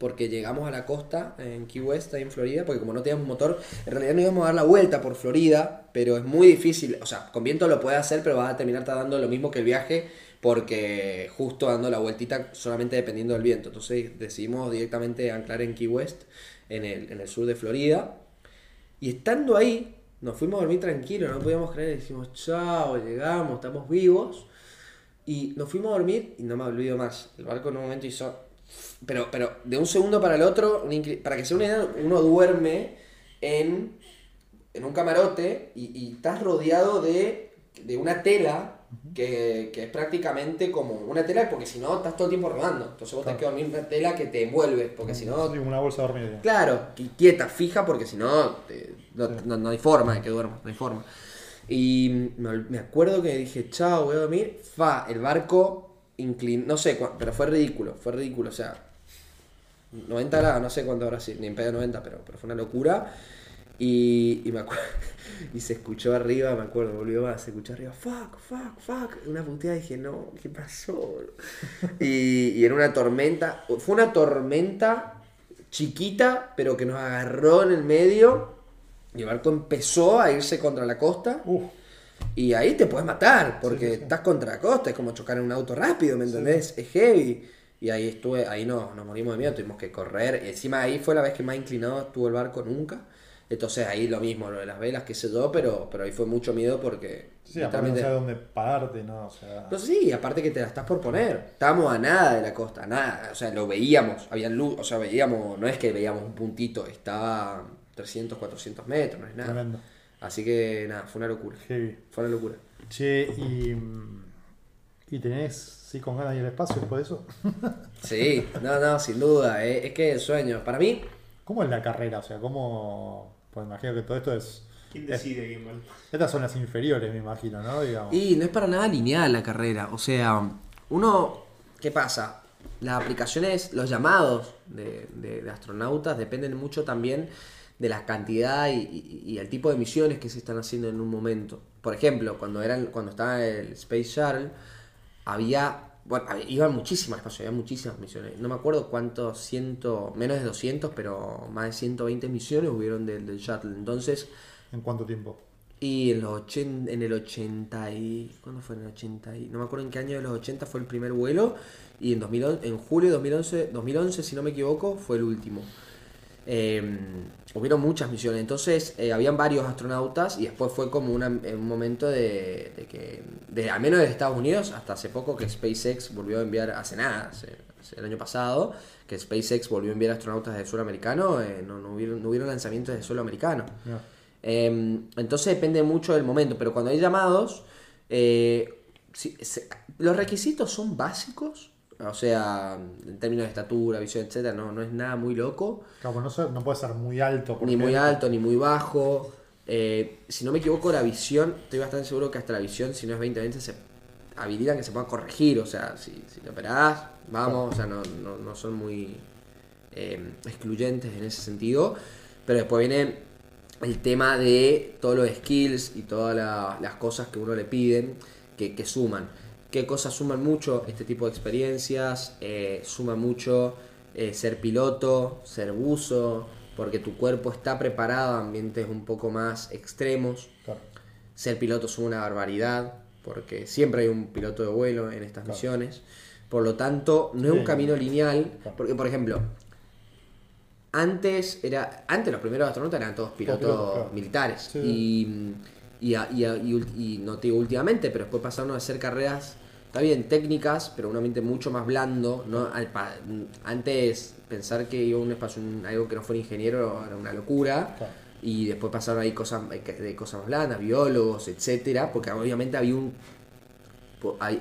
porque llegamos a la costa en Key West, ahí en Florida, porque como no teníamos motor, en realidad no íbamos a dar la vuelta por Florida, pero es muy difícil, o sea, con viento lo puedes hacer, pero vas a terminar dando lo mismo que el viaje, porque justo dando la vueltita solamente dependiendo del viento. Entonces decidimos directamente anclar en Key West, en el, en el sur de Florida, y estando ahí, nos fuimos a dormir tranquilos, no podíamos creer, decimos, chao, llegamos, estamos vivos. Y nos fuimos a dormir y no me olvido más. El barco en un momento hizo. Pero, pero de un segundo para el otro, para que se una idea, uno duerme en, en un camarote y, y estás rodeado de, de una tela que, que es prácticamente como una tela, porque si no estás todo el tiempo rodando. Entonces vos tenés que dormir una tela que te envuelve, porque si no una bolsa de dormir. Claro, qui- quieta, fija, porque si no, te- no, no- no hay forma de que duermas, no hay forma. Y me, acuerdo que dije, chao, voy a dormir. Fa, el barco inclinó, no sé, pero fue ridículo, fue ridículo, o sea, 90 grados, no sé cuánto habrá sido, ni en pedo 90, pero, pero fue una locura. Y, y me acuerdo, y se escuchó arriba, me acuerdo, volvió más, se escuchó arriba, fuck, fuck, fuck, una puteada, dije, no, ¿qué pasó? Y, y era una tormenta, fue una tormenta chiquita, pero que nos agarró en el medio, y el barco empezó a irse contra la costa, Uf, y ahí te puedes matar, porque Sí, sí, sí. estás contra la costa, es como chocar en un auto rápido, ¿me entendés? Es heavy. Y ahí estuve, ahí no, nos morimos de miedo, tuvimos que correr. Y encima ahí fue la vez que más inclinado estuvo el barco nunca. Entonces ahí lo mismo, lo de las velas, qué sé yo, pero, pero ahí fue mucho miedo porque... sí, aparte no sabes dónde pararte, ¿no? O sea, no, sí, aparte que te la estás por poner. Estábamos a nada de la costa, a nada. O sea, lo veíamos, había luz, o sea, veíamos, no es que veíamos un puntito, estaba 300, 400 metros, no es nada. tremendo. Así que nada, fue una locura. Heavy. Fue una locura. Che, y. ¿Y tenés, sí, con ganas de ir al espacio después de eso? Sí, no, no, sin duda, eh, es que el sueño, para mí, ¿Cómo es la carrera? O sea, ¿cómo.? Pues imagino que todo esto es. ¿Quién decide quién va? Estas son las inferiores, me imagino, ¿no? Digamos. y no es para nada lineal la carrera, o sea, uno, ¿qué pasa? Las aplicaciones, los llamados de, de- de astronautas dependen mucho también de la cantidad y, y- y el tipo de misiones que se están haciendo en un momento. Por ejemplo, cuando, eran, cuando estaba el Space Shuttle, había, bueno, iban muchísimas espacio, había muchísimas misiones. No me acuerdo cuántos, ciento, menos de 200, pero más de 120 misiones hubieron del, del Shuttle. Entonces, ¿En cuánto tiempo? y en, los ochen- en el 80 y... ¿Cuándo fue en el 80? Y, no me acuerdo en qué año de los 80 fue el primer vuelo. Y en, 2011, en julio de 2011, 2011, si no me equivoco, fue el último. Eh, hubieron muchas misiones. Entonces, eh, habían varios astronautas y después fue como una- un momento de, de que, de, al menos de Estados Unidos, hasta hace poco que SpaceX volvió a enviar, hace nada, hace- hace el año pasado, que SpaceX volvió a enviar astronautas de suelo americano, eh, no, no hubieron, no hubieron lanzamientos de suelo americano. Eh, entonces depende mucho del momento, pero cuando hay llamados, eh, si- se- los requisitos son básicos, o sea, en términos de estatura, visión, etcétera, no, no es nada muy loco, Claro, no, ser- no puede ser muy alto. ni muy alto, ni muy bajo. Eh, si no me equivoco, la visión, estoy bastante seguro que hasta la visión, si no es 20-20, se habilitan que se puedan corregir, o sea, si, si te operás, vamos, o sea, no, no, no son muy eh, excluyentes en ese sentido, pero después viene el tema de todos los skills y todas la- las cosas que uno le piden que, que suman. ¿Qué cosas suman mucho? Este tipo de experiencias, eh, suma mucho eh, ser piloto, ser buzo, porque tu cuerpo está preparado a ambientes un poco más extremos. Claro. Ser piloto es una barbaridad, porque siempre hay un piloto de vuelo en estas Claro. misiones. Por lo tanto, no es un camino lineal, porque por ejemplo, antes era antes los primeros astronautas eran todos pilotos pilotos, claro. militares Sí. y, y, a- y a- y y no te digo últimamente, pero después pasaron a hacer carreras, está bien, técnicas, pero un ambiente mucho más blando. ¿no? Al pa- Antes pensar que iba a un espacio, un- algo que no fuera ingeniero era una locura. Claro. Y después pasaron ahí cosas de cosas más blandas, biólogos, etcétera, porque obviamente había un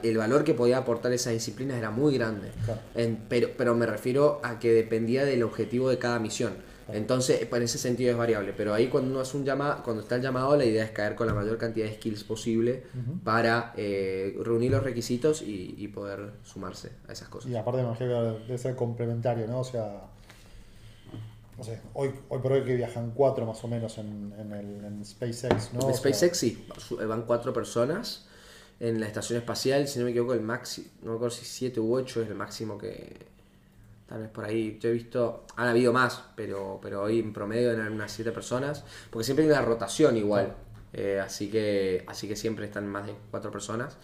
el valor que podía aportar esas disciplinas era muy grande. Claro. En- pero, pero me refiero a que dependía del objetivo de cada misión. Entonces, en ese sentido es variable. Pero ahí cuando uno hace un llamado, cuando está el llamado, la idea es caer con la mayor cantidad de skills posible para eh, reunir los requisitos y, y poder sumarse a esas cosas. Y aparte me imagino que debe ser complementario, ¿no? O sea, no sé, hoy, hoy por hoy que viajan cuatro más o menos en, en el en SpaceX, ¿no? En O sea, SpaceX sí, su- van cuatro personas. En la estación espacial, si no me equivoco, el máximo, no me acuerdo si siete u ocho es el máximo que. Tal vez por ahí. Yo he visto. Han habido más, pero, pero hoy en promedio eran unas siete personas. Porque siempre hay una rotación igual. eh, así que así que siempre están más de cuatro personas.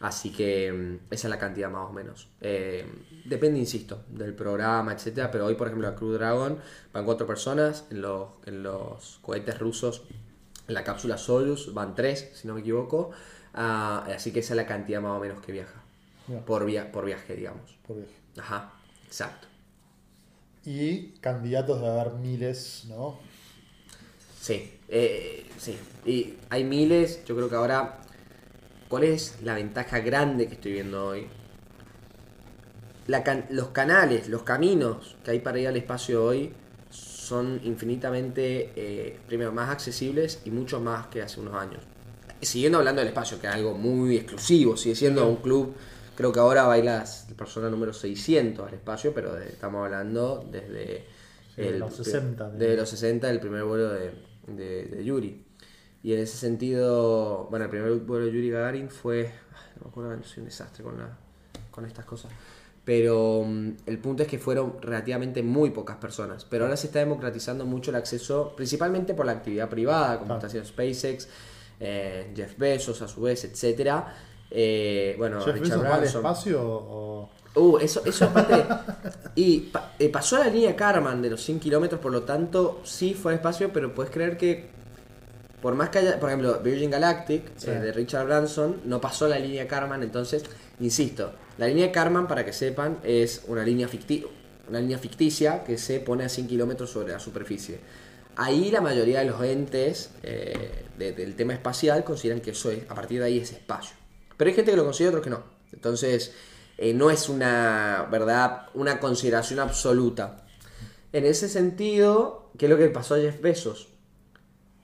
Así que mm, esa es la cantidad más o menos. Eh, depende, insisto, del programa, etcétera. Pero hoy, por ejemplo, a Crew Dragon van cuatro personas. En los, en los cohetes rusos en la cápsula Soyuz van tres, si no me equivoco. Ah, así que esa es la cantidad más o menos que viaja. Por, via por viaje, digamos. por viaje. Ajá, exacto. Y candidatos de haber miles, ¿no? Sí, eh, sí. Y hay miles, yo creo que ahora... ¿Cuál es la ventaja grande que estoy viendo hoy? La can- los canales, los caminos que hay para ir al espacio hoy son infinitamente, eh, primero, más accesibles y mucho más que hace unos años. siguiendo hablando del espacio, que es algo muy exclusivo, sigue siendo un club, creo que ahora va la persona número 600 al espacio, pero de- estamos hablando desde Sí, los 60, de los 60, el primer vuelo de, de, de Yuri. Y en ese sentido, bueno, el primer vuelo de Yuri Gagarin fue, no me acuerdo, soy un desastre con, la, con estas cosas. Pero mm, el punto es que fueron relativamente muy pocas personas. Pero ahora se está democratizando mucho el acceso, principalmente por la actividad privada, como Claro. está haciendo SpaceX, eh, Jeff Bezos a su vez, etcétera. Eh, bueno, ¿Jeff Richard va al Branson. espacio o...? Uh, eso, eso aparte. y pa- eh, pasó la línea Karman de los 100 kilómetros, por lo tanto, sí fue al espacio, pero puedes creer que. Por más que haya. Por ejemplo, Virgin Galactic Sí. eh, de Richard Branson no pasó la línea Karman, entonces, insisto, la línea Karman, para que sepan, es una línea, ficti- una línea ficticia que se pone a 100 kilómetros sobre la superficie. Ahí la mayoría de los entes eh, de- del tema espacial consideran que eso es, a partir de ahí es espacio. Pero hay gente que lo considera, otros que no. Entonces, eh, no es una, ¿verdad? Una consideración absoluta. En ese sentido, ¿qué es lo que pasó a Jeff Bezos?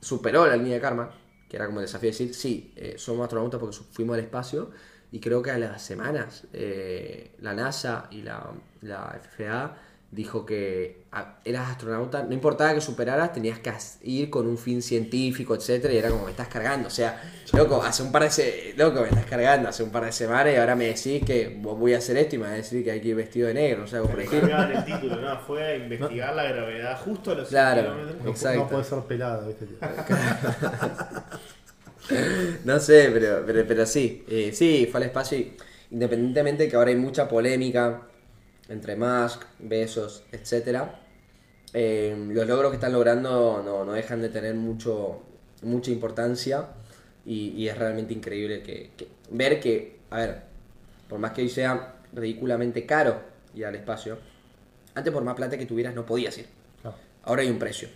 Superó la línea de karma, que era como el desafío de decir, sí, eh, somos astronautas porque fuimos al espacio, y creo que a las semanas eh, la NASA y la, la FAA dijo que ah, eras astronauta, no importaba que superaras, tenías que ir con un fin científico, etcétera, y era como me estás cargando, o sea, loco, hace un par de se- loco, me estás cargando hace un par de semanas y ahora me decís que vos voy a hacer esto y me vas a decir que hay que ir vestido de negro, o sea, por el título, ¿no? Fue a investigar la gravedad justo a los 100 Claro. kilómetros. Exacto. no puede ser pelado, ¿viste? No sé, pero, pero, pero sí, eh, sí, fue al espacio y independientemente de que ahora hay mucha polémica entre Musk, Besos, etcétera, eh, los logros que están logrando no, no dejan de tener mucho, mucha importancia y, y es realmente increíble que, que- ver que, a ver, por más que hoy sea ridículamente caro ir al espacio, antes por más plata que tuvieras no podías ir, ahora hay un precio.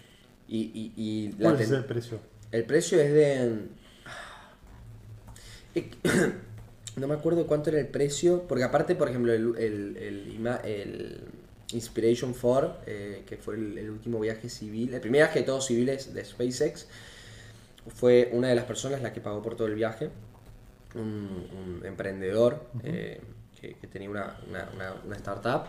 Y, y, y la ¿Cuál es el precio? el precio es de. No me acuerdo cuánto era el precio, porque aparte, por ejemplo, el, el, el Inspiration 4, eh, que fue el, último viaje civil, el primer viaje de todos civiles de SpaceX, fue una de las personas la que pagó por todo el viaje, un, un emprendedor eh, que, que tenía una, una- una- una startup,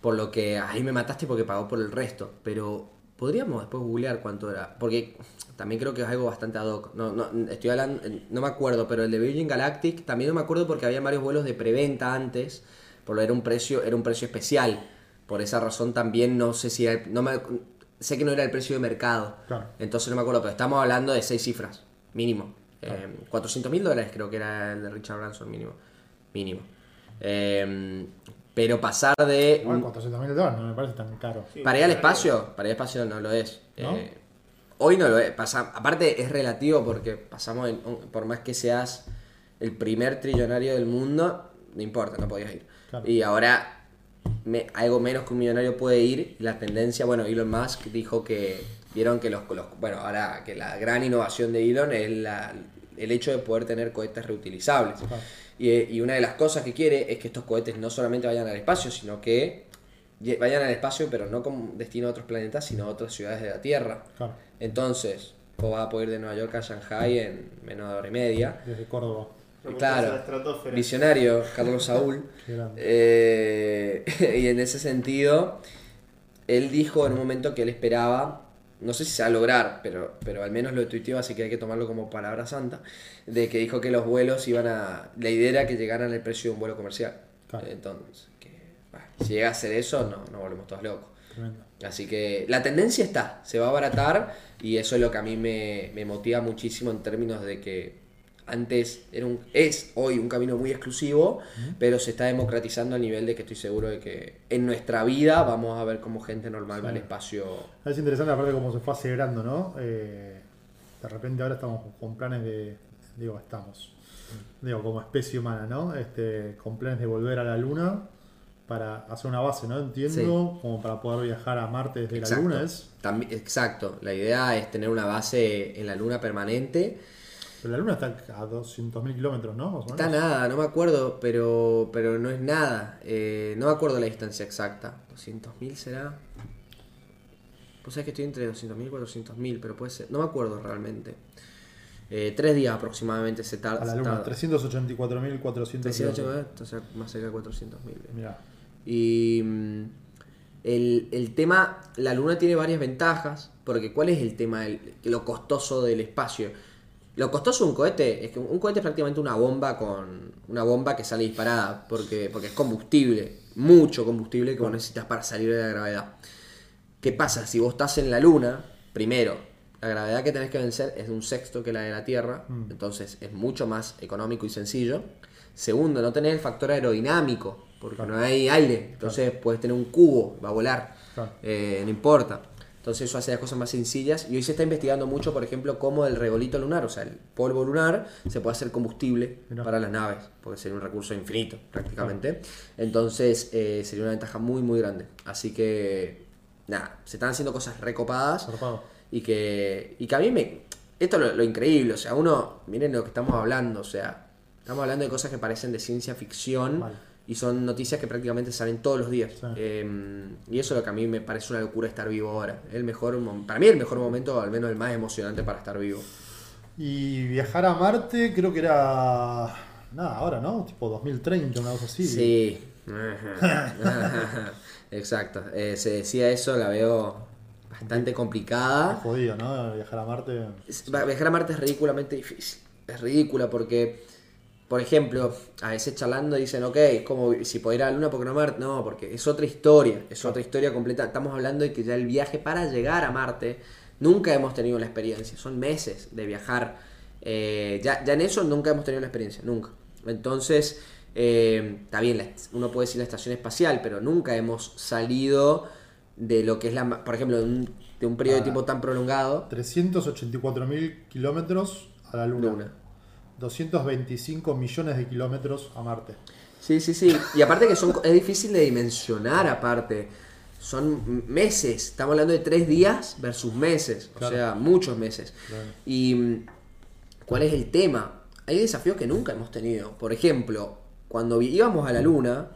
por lo que ahí me mataste porque pagó por el resto, pero podríamos después googlear cuánto era, porque también creo que es algo bastante ad hoc, no, no, estoy hablando, no me acuerdo, pero el de Virgin Galactic también no me acuerdo porque había varios vuelos de preventa antes, por lo era un precio, era un precio especial, por esa razón también no sé si era, no me, sé que no era el precio de mercado, Claro. entonces no me acuerdo, pero estamos hablando de seis cifras, mínimo. 400 mil dólares creo que era el de Richard Branson, mínimo. Mínimo. Eh, pero pasar de... Igual 400 mil dólares no me parece tan caro. Sí, Para ir al espacio, para ir al espacio no lo es. ¿No? Eh, hoy no lo es. Pasa, aparte es relativo porque pasamos, en- por más que seas el primer trillonario del mundo, no importa, no podías ir. Claro. Y ahora me- algo menos que un millonario puede ir. La tendencia, bueno, Elon Musk dijo que vieron que los, los- bueno, ahora que la gran innovación de Elon es la- el hecho de poder tener cohetes reutilizables. Claro. Y, y una de las cosas que quiere es que estos cohetes no solamente vayan al espacio, sino que vayan al espacio, pero no con destino a otros planetas, sino a otras ciudades de la Tierra. Claro. Entonces, vos vas a poder ir de Nueva York a Shanghai en menos de hora y media. Desde Córdoba. Claro, visionario, Carlos Saúl. Eh, y en ese sentido, él dijo en un momento que él esperaba, no sé si se va a lograr, pero, pero al menos lo tuiteó, así que hay que tomarlo como palabra santa, de que dijo que los vuelos iban a... La idea era que llegaran al precio de un vuelo comercial. Claro. Entonces, que, bueno, si llega a ser eso, no, no volvemos todos locos. Tremendo. Así que la tendencia está, se va a abaratar y eso es lo que a mí me, me motiva muchísimo en términos de que antes era un, es hoy un camino muy exclusivo, pero se está democratizando a nivel de que estoy seguro de que en nuestra vida vamos a ver cómo gente normal va al espacio. Es interesante aparte cómo se fue acelerando, ¿no? Eh, de repente ahora estamos con planes de, digo, estamos, digo, como especie humana, ¿no? Este, con planes de volver a la Luna para hacer una base, ¿no? Entiendo, como para poder viajar a Marte desde Exacto. la Luna, es. Exacto, la idea es tener una base en la luna permanente. Pero la Luna está a 200.000 kilómetros, ¿no? Está nada, no me acuerdo, pero, pero no es nada. Eh, no me acuerdo la distancia exacta. ¿200.000 será? Pues sabés que estoy entre 200.000 y 400.000, pero puede ser. No me acuerdo realmente. Eh, tres días aproximadamente se tarda. A la luna, tarda. 384.400 308, kilómetros. o sea, más cerca de 400.000. Mirá. Y mm, el, el tema, la luna tiene varias ventajas, porque ¿cuál es el tema? El- lo costoso del espacio. Lo costoso de un cohete es que un cohete es prácticamente una bomba con una bomba que sale disparada, porque, porque es combustible, mucho combustible que vos necesitas para salir de la gravedad. ¿Qué pasa? Si vos estás en la luna, primero, la gravedad que tenés que vencer es de un sexto que la de la Tierra, Mm. entonces es mucho más económico y sencillo. Segundo, no tenés el factor aerodinámico, porque Claro. no hay aire, entonces puedes tener un cubo, va a volar, Claro. eh, no importa. Entonces eso hace las cosas más sencillas y hoy se está investigando mucho, por ejemplo, cómo el regolito lunar, o sea, el polvo lunar, se puede hacer combustible Mirá. para las naves, porque sería un recurso infinito prácticamente. Entonces eh, sería una ventaja muy, muy grande. Así que, nada, se están haciendo cosas recopadas y que, y que a mí me... Esto es lo, lo increíble, o sea, uno, miren lo que estamos hablando, o sea, estamos hablando de cosas que parecen de ciencia ficción. Y son noticias que prácticamente salen todos los días. Sí. Eh, y eso es lo que a mí me parece una locura estar vivo ahora. El mejor, para mí el mejor momento, al menos el más emocionante para estar vivo. Y viajar a Marte creo que era. Nada, ahora, ¿no? Tipo 2030, una cosa así. Sí. Exacto. Eh, se decía eso, la veo bastante Es complicada. jodido, ¿no? Viajar a Marte. Es- Viajar a Marte es ridículamente difícil. Es ridícula porque, por ejemplo, a veces charlando dicen, ok, como si puedo ir a la Luna, porque no a Marte? No, porque es otra historia, es otra historia completa. Estamos hablando de que ya el viaje para llegar a Marte, nunca hemos tenido la experiencia. Son meses de viajar. Eh, ya, ya en eso nunca hemos tenido la experiencia, nunca. Entonces, eh, está bien, uno puede decir la estación espacial, pero nunca hemos salido de lo que es la, por ejemplo, de un, de un periodo de Ah. tiempo tan prolongado. 384.000 kilómetros a la Luna. Luna. 225 millones de kilómetros a Marte. Sí, sí, sí. Y aparte que son, es difícil de dimensionar aparte. Son meses. Estamos hablando de tres días versus meses. O sea, muchos meses. Claro. Y mm, ¿cuál es el tema? Hay desafíos que nunca hemos tenido. Por ejemplo, cuando íbamos a la luna,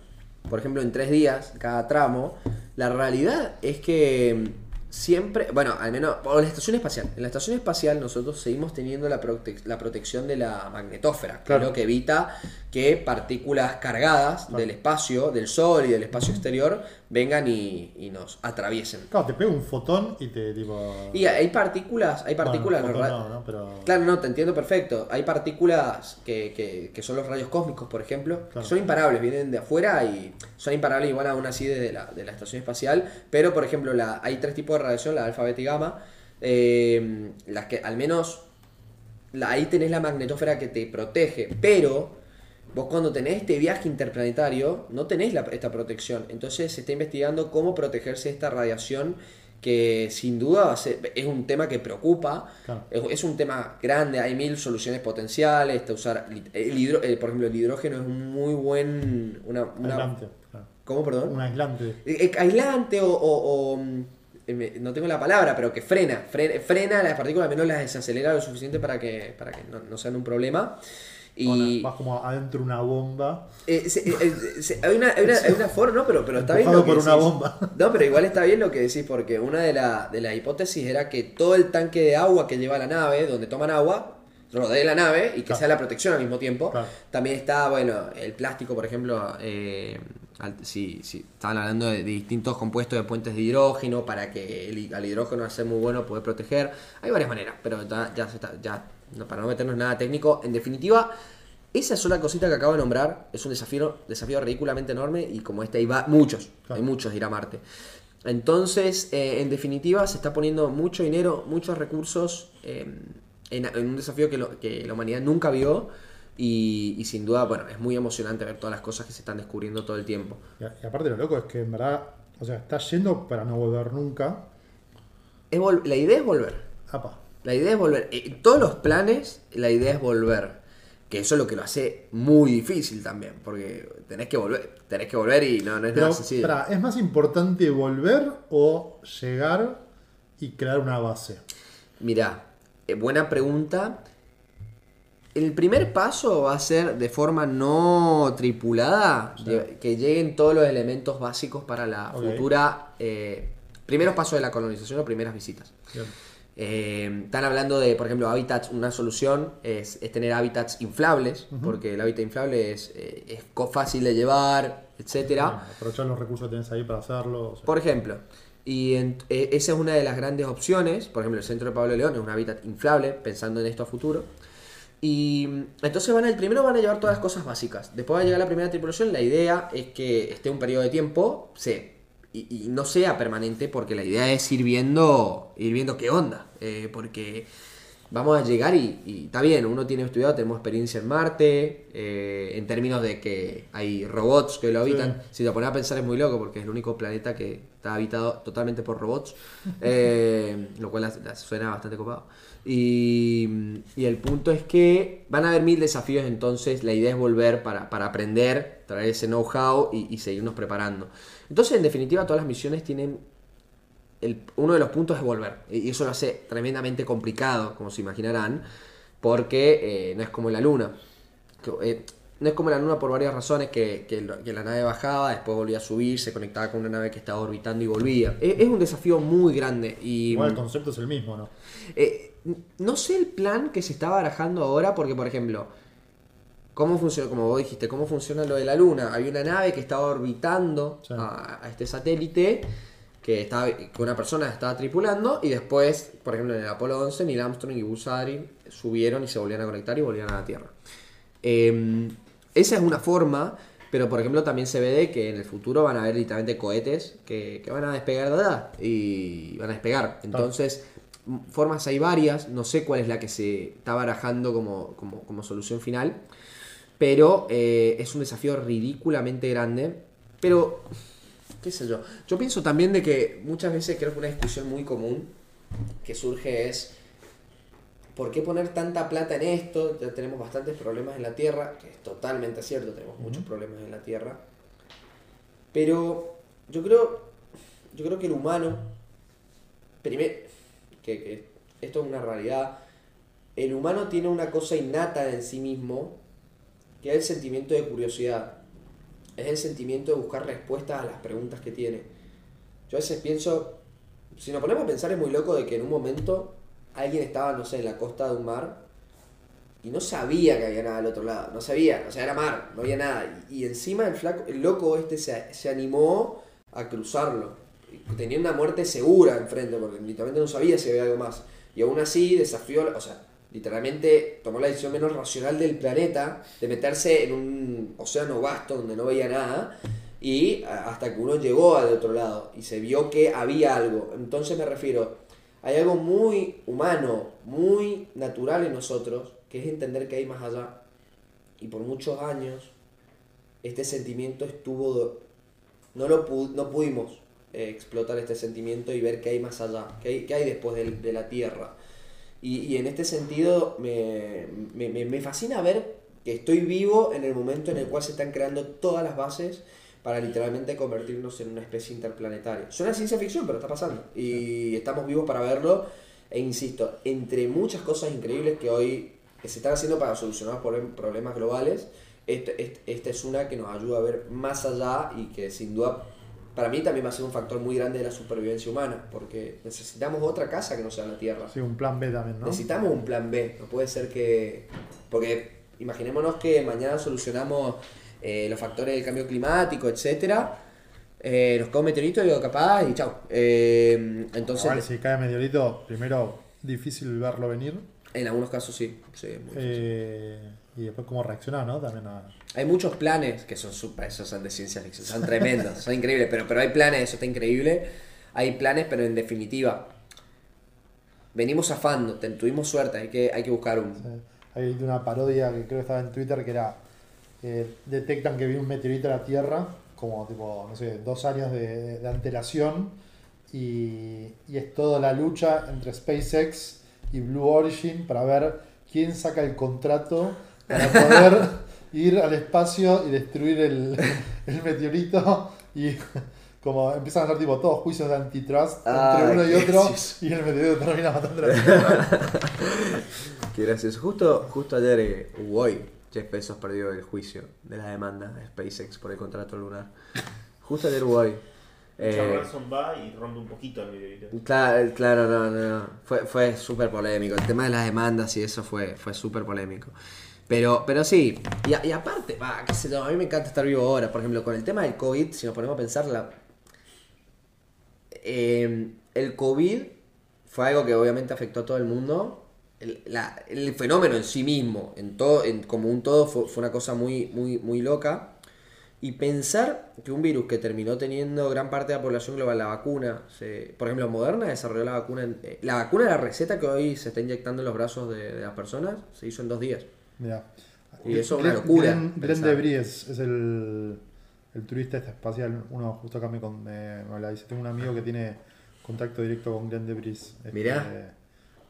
por ejemplo, en tres días, cada tramo, la realidad es que mm, siempre, bueno, al menos, o la estación espacial. En la estación espacial nosotros seguimos teniendo la, prote- la protección de la magnetósfera, que Claro. es lo que evita que partículas cargadas Claro. del espacio, del sol y del espacio exterior, vengan y, y nos atraviesen. Claro, te pega un fotón y te tipo. Y hay partículas, hay partículas, Bueno, fotón no, ¿no? Pero. Claro, no, te entiendo perfecto. Hay partículas que, que- que son los rayos cósmicos, por ejemplo, que son imparables, vienen de afuera y son imparables igual aún así desde la, de la estación espacial. Pero, por ejemplo, la, hay tres tipos de radiación, la alfa, beta y gamma, eh, las que al menos la- ahí tenés la magnetósfera que te protege, pero vos cuando tenés este viaje interplanetario no tenés la- esta protección. Entonces se está investigando cómo protegerse de esta radiación que sin duda es un tema que preocupa, Claro. es, un tema grande, hay mil soluciones potenciales, está usar, el hidro- eh, por ejemplo, el hidrógeno es un muy buen... Una, una- Aislante. claro. ¿Cómo, perdón? Un aislante. Eh, eh, aislante o, o- o, mm, eh, no tengo la palabra, pero que frena, frena, frena las partículas, al menos las desacelera lo suficiente para que, para que no, no sean un problema. Y Vas como adentro de una bomba. eh, se- eh, eh, se- hay, una, hay, una, hay una forma, no, pero, pero está bien. Lo que por una decís. bomba. No, pero igual está bien lo que decís, porque una de, la- de las hipótesis era que todo el tanque de agua que lleva la nave, donde toman agua, rodee la nave y que Claro. sea la protección al mismo tiempo. Claro. También está, bueno, el plástico, por ejemplo, eh, al- estaban hablando de, de distintos compuestos de puentes de hidrógeno para que el, al hidrógeno ser muy bueno poder proteger. Hay varias maneras, pero ya, ya se está, ya, no, para no meternos nada técnico, en definitiva, esa sola cosita que acabo de nombrar es un desafío, desafío ridículamente enorme y como este hay va- muchos, Claro. hay muchos de ir a Marte. Entonces, eh, en definitiva, se está poniendo mucho dinero, muchos recursos eh, en, en un desafío que, lo- que la humanidad nunca vio y, y sin duda, bueno, es muy emocionante ver todas las cosas que se están descubriendo todo el tiempo. Y, y aparte lo loco es que en verdad, o sea, estás yendo para no volver nunca. Es la idea es volver. Apa. La idea es volver. En todos los planes, la idea es volver. Que eso es lo que lo hace muy difícil también. Porque tenés que volver. Tenés que volver y no, no es Pero, nada sencillo. pará, ¿es más importante volver o llegar y crear una base? Mirá, eh, buena pregunta. El primer paso va a ser de forma no tripulada, que lleguen todos los elementos básicos para la futura... eh, primeros pasos de la colonización o primeras visitas. Bien. Eh, están hablando de, por ejemplo, hábitats, una solución es, es tener hábitats inflables, porque el hábitat inflable es, eh, es fácil de llevar, etcétera. Bueno, aprovechar los recursos que tenés ahí para hacerlo. o sea. Por ejemplo, y en- eh, esa es una de las grandes opciones. Por ejemplo, el centro de Pablo León es un hábitat inflable, pensando en esto a futuro. Y mm, entonces van el primero van a llevar todas las cosas básicas. Después va a llegar la primera tripulación. La idea es que esté un periodo de tiempo, se, y, y no sea permanente, porque la idea es ir viendo, ir viendo qué onda. eh, porque vamos a llegar y, está bien, uno tiene estudiado, tenemos experiencia en Marte, eh, en términos de que hay robots que lo habitan. Si te pones a pensar es muy loco, porque es el único planeta que está habitado totalmente por robots, eh, lo cual la- la suena bastante copado. Y, y el punto es que van a haber mil desafíos, entonces la idea es volver para, para aprender, traer ese know-how y, y seguirnos preparando. Entonces, en definitiva, todas las misiones tienen el- uno de los puntos es volver. Y eso lo hace tremendamente complicado, como se imaginarán, porque eh, no es como la luna. Que, eh, no es como la luna por varias razones, que, que la nave bajaba, después volvía a subir, se conectaba con una nave que estaba orbitando y volvía. Es, es un desafío muy grande. Y, Igual el concepto es el mismo, ¿no? eh, no sé el plan que se está barajando ahora, porque por ejemplo, ¿cómo funciona? Como vos dijiste, ¿cómo funciona lo de la Luna? Había una nave que estaba orbitando Sí. a, a este satélite que estaba que una persona estaba tripulando y después, por ejemplo, en el Apolo 11, Neil Armstrong y Buzz Aldrin subieron y se volvían a conectar y volvían a la Tierra. Eh, esa es una forma, pero por ejemplo también se ve de que en el futuro van a haber literalmente cohetes que, que van a despegar de allá y van a despegar. Entonces, m- formas hay varias, no sé cuál es la que se está barajando como, como, como solución final, pero eh, es un desafío ridículamente grande, pero qué sé yo. Yo pienso también de que muchas veces creo que una discusión muy común que surge es ¿por qué poner tanta plata en esto? Ya tenemos bastantes problemas en la Tierra, que es totalmente cierto, tenemos muchos problemas en la Tierra. Pero yo creo, yo creo que el humano, primero, que, que esto es una realidad, el humano tiene una cosa innata en sí mismo, que es el sentimiento de curiosidad. Es el sentimiento de buscar respuestas a las preguntas que tiene. Yo a veces pienso, si nos ponemos a pensar es muy loco de que en un momento alguien estaba, no sé, en la costa de un mar y no sabía que había nada al otro lado, no sabía, o sea, era mar, no había nada. Y, encima el flaco, el loco este se, se animó a cruzarlo. Tenía una muerte segura enfrente, porque literalmente no sabía si había algo más. Y aún así desafió, o sea, literalmente tomó la decisión menos racional del planeta de meterse en un océano vasto donde no veía nada y hasta que uno llegó al otro lado y se vio que había algo. Entonces me refiero, hay algo muy humano, muy natural en nosotros, que es entender que hay más allá. Y por muchos años este sentimiento estuvo... No, lo pu- no pudimos eh, explotar este sentimiento y ver qué hay más allá, qué hay, hay después de, la Tierra. Y, y en este sentido me, me, me- fascina ver que estoy vivo en el momento en el cual se están creando todas las bases para literalmente convertirnos en una especie interplanetaria. Suena ciencia ficción, pero está pasando. Y estamos vivos para verlo. E insisto, entre muchas cosas increíbles que hoy se están haciendo para solucionar problem- problemas globales, este- este- esta es una que nos ayuda a ver más allá y que sin duda para mí también va a ser un factor muy grande de la supervivencia humana, porque necesitamos otra casa que no sea la Tierra. Sí, un plan B también, ¿no? Necesitamos un plan B, no puede ser que... Porque imaginémonos que mañana solucionamos eh, los factores del cambio climático, etcétera eh, nos cae un meteorito y digo, capaz y chao. Eh, entonces, Igual, si cae meteorito, primero difícil verlo venir. en algunos casos sí. sí, muy y después cómo reaccionar, ¿no? También a... Hay muchos planes que son super, esos son de ciencia ficción, son tremendos, son increíbles, pero, pero hay planes, eso está increíble. Hay planes, pero en definitiva, venimos zafando, tuvimos suerte, hay que, hay que buscar un... Sí. Hay una parodia que creo que estaba en Twitter que era eh, detectan que viene un meteorito a la Tierra, como tipo, no sé, dos años de, de antelación, y, y es toda la lucha entre SpaceX y Blue Origin para ver quién saca el contrato para poder ir al espacio y destruir el, el meteorito y como empiezan a hacer tipo todos juicios de antitrust Ah, entre uno y otro gracioso. y el meteorito termina matando a la. Qué gracioso. Justo, justo ayer, eh, hoy, Jeff Bezos perdió el juicio de la demanda de SpaceX por el contrato lunar. Justo ayer hoy. Eh, Ransom va y rompe un poquito el video. Claro, claro, no, no, no. Fue, fue súper polémico. El tema de las demandas y eso fue, fue súper polémico. Pero, pero sí, y, a- y aparte, va, qué sé a mí me encanta estar vivo ahora. Por ejemplo, con el tema del COVID, si nos ponemos a pensar, la, eh, el COVID fue algo que obviamente afectó a todo el mundo. El, fenómeno en sí mismo, en todo, en, como un todo, fue, una cosa muy, muy, muy loca. Y pensar que un virus que terminó teniendo gran parte de la población global, la vacuna, se- por ejemplo, Moderna desarrolló la vacuna, en- eh, la vacuna la receta que hoy se está inyectando en los brazos de las personas, se hizo en dos días. Mira. Y eso es una locura, Glenn. Debris es, el, el turista este espacial. Uno justo acá me, me, me habla, dice, tengo un amigo que tiene contacto directo con Glenn Debris. este, Mirá.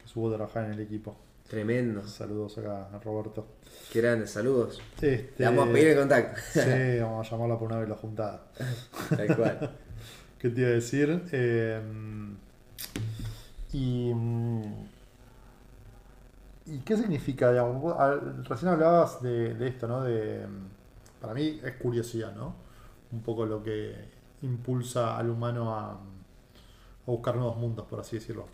Que supo a trabajar en el equipo. Tremendo. Saludos acá a Roberto. Qué grandes, saludos. Este, Le vamos a pedir el contacto. Sí, vamos a llamarla por una vez la juntada. Tal cual. ¿Qué te iba a decir? Eh, y, mm, ¿Y qué significa? Digamos, recién hablabas de, esto, ¿no? De, para mí es curiosidad, ¿no? Un poco lo que impulsa al humano a, a buscar nuevos mundos, por así decirlo.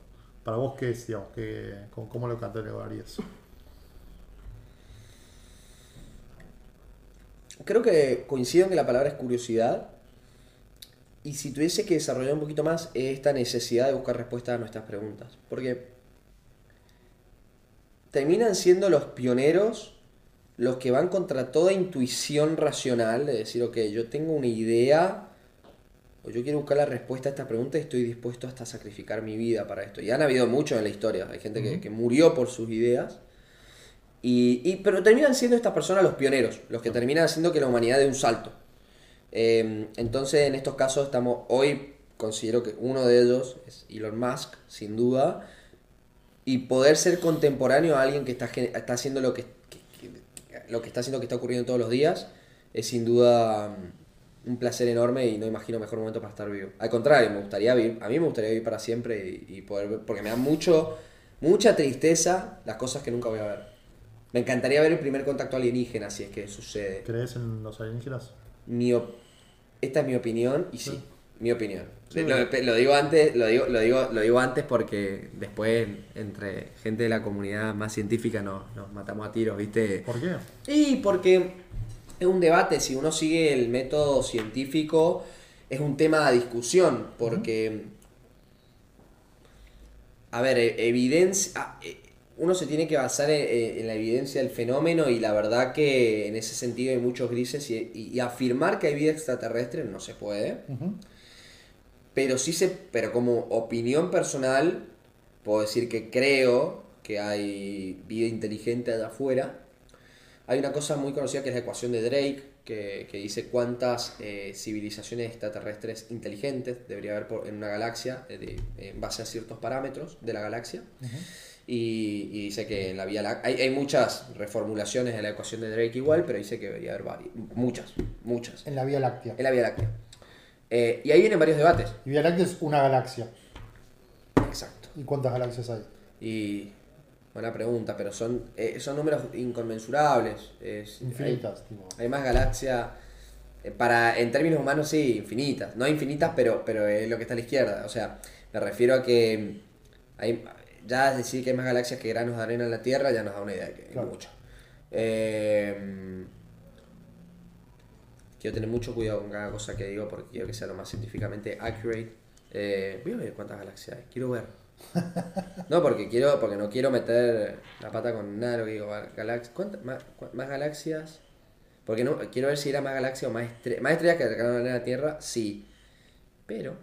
Para vos, ¿qué es, digamos? ¿Qué, cómo, cómo lo catalogarías? Creo que coincido en que la palabra es curiosidad. Y si tuviese que desarrollar un poquito más es esta necesidad de buscar respuestas a nuestras preguntas. Porque terminan siendo los pioneros los que van contra toda intuición racional de decir, ok, yo tengo una idea o yo quiero buscar la respuesta a esta pregunta y estoy dispuesto hasta a sacrificar mi vida para esto. Y han habido muchos en la historia. Hay gente que, que murió por sus ideas. Y, y- pero terminan siendo estas personas los pioneros, los que terminan haciendo que la humanidad dé un salto. Eh, entonces, en estos casos, estamos hoy, considero que uno de ellos es Elon Musk, sin duda, y poder ser contemporáneo a alguien que está, está haciendo lo que, que- que- lo que está haciendo que está ocurriendo todos los días, es sin duda mm, un placer enorme y no imagino mejor momento para estar vivo. Al contrario, me gustaría vivir, a mí me gustaría vivir para siempre y, y poder ver, porque me da mucho, mucha tristeza las cosas que nunca voy a ver. Me encantaría ver el primer contacto alienígena, si es que sucede. ¿Crees en los alienígenas? Mi esta es mi opinión y Sí. Mi opinión. Sí. Lo, lo digo antes, lo digo, lo digo, lo digo antes porque después entre gente de la comunidad más científica nos, nos matamos a tiros, ¿viste? ¿Por qué? Y porque es un debate, si uno sigue el método científico, es un tema de discusión, porque, a ver, e- evidencia, ah, eh, uno se tiene que basar en, en- la evidencia del fenómeno y la verdad que en ese sentido hay muchos grises y, afirmar que hay vida extraterrestre no se puede. Ujú. Pero sí se, pero como opinión personal, puedo decir que creo que hay vida inteligente allá afuera. Hay una cosa muy conocida que es la ecuación de Drake, que, que dice cuántas eh, civilizaciones extraterrestres inteligentes debería haber por- en una galaxia eh, de- en base a ciertos parámetros de la galaxia. Y, y dice que en la Vía Láctea hay, hay muchas reformulaciones de la ecuación de Drake igual, pero dice que debería haber varias, muchas, muchas, En la Vía Láctea. en la Vía Láctea. Eh, y ahí vienen varios debates. Y Vía Láctea es una galaxia. Exacto. ¿Y cuántas galaxias hay? Y buena pregunta, pero son, eh, son números inconmensurables. Es- Infinitas, tipo. Hay, hay más galaxias, eh, para, en términos humanos sí, infinitas. No infinitas, pero, pero es lo que está a la izquierda. O sea, me refiero a que hay, ya decir que hay más galaxias que granos de arena en la Tierra ya nos da una idea de que Claro. hay muchas. Eh, quiero tener mucho cuidado con cada cosa que digo porque quiero que sea lo más científicamente accurate. Eh, voy a ver cuántas galaxias hay, quiero ver. No, porque quiero, porque no quiero meter la pata con nada lo que digo. Galaxias, ¿cuántas más, más galaxias? Porque no, quiero ver si era más galaxias o más estrellas. Más estrellas que la Tierra, sí. Pero,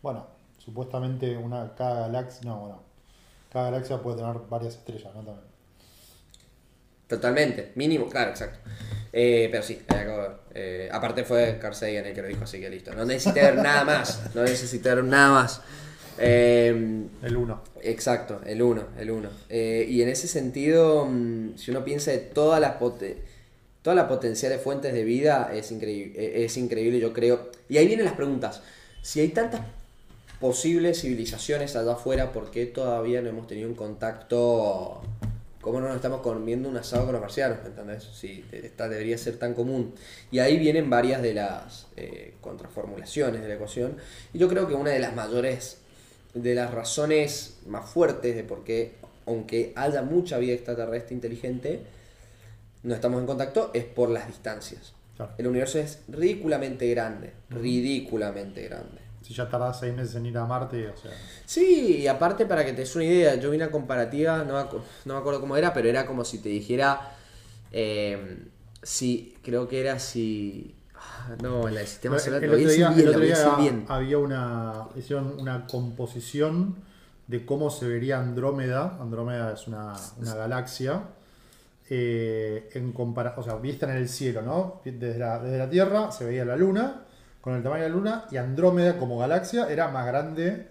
Bueno, supuestamente una, cada galaxia. No, bueno. Cada galaxia puede tener varias estrellas, ¿no? También. Totalmente, mínimo, claro, exacto. Eh, pero sí, ver. Eh, aparte fue Carl Sagan el que lo dijo, así que listo. No necesité ver nada más. No necesité ver nada más. Eh, El 1. Exacto, el 1, el 1. y en ese sentido, mm, si uno piensa de todas las todas las potenciales fuentes de vida, es increíble, es increíble, yo creo. Y ahí vienen las preguntas. Si hay tantas posibles civilizaciones allá afuera, ¿por qué todavía no hemos tenido un contacto ¿Cómo no nos estamos comiendo un asado con los marcianos? ¿Me entendés? Sí, esta debería ser tan común. Y ahí vienen varias de las eh, contraformulaciones de la ecuación. Y yo creo que una de las mayores, de las razones más fuertes de por qué, aunque haya mucha vida extraterrestre inteligente, no estamos en contacto, es por las distancias. Claro. El universo es ridículamente grande, ridículamente grande. Si ya tardás seis meses en ir a Marte, o sea. Sí, y aparte para que te des una idea, yo vi una comparativa, no, no me acuerdo cómo era, pero era como si te dijera, eh, si, creo que era si... ah, No, la del sistema solar, el a otro decir día, bien, el otro día bien. había una. Hicieron una composición de cómo se vería Andrómeda. Andrómeda es una, una galaxia. eh, en compara o sea, vista en el cielo, ¿no? Desde la, desde la Tierra se veía la Luna, con el tamaño de la Luna, y Andrómeda como galaxia era más grande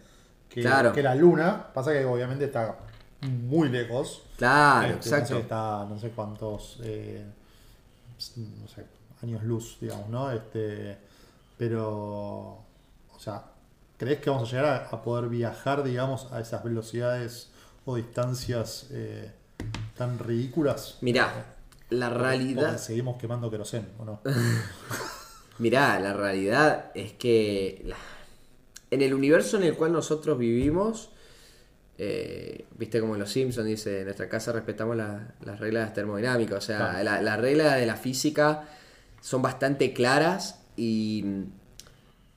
que, Claro. que la Luna. Pasa que obviamente está muy lejos. Claro, Este, no sé, exacto. está no sé cuántos eh, no sé, años luz, digamos, ¿no? Este, pero, o sea, ¿crees que vamos a llegar a, a poder viajar, digamos, a esas velocidades o distancias eh, tan ridículas? Mirá, la realidad... seguimos quemando queroseno, ¿o no? Mirá, la realidad es que la- en el universo en el cual nosotros vivimos, eh, viste como en los Simpsons dice, en nuestra casa respetamos la- las reglas termodinámicas, o sea, Claro. la- las reglas de la física son bastante claras y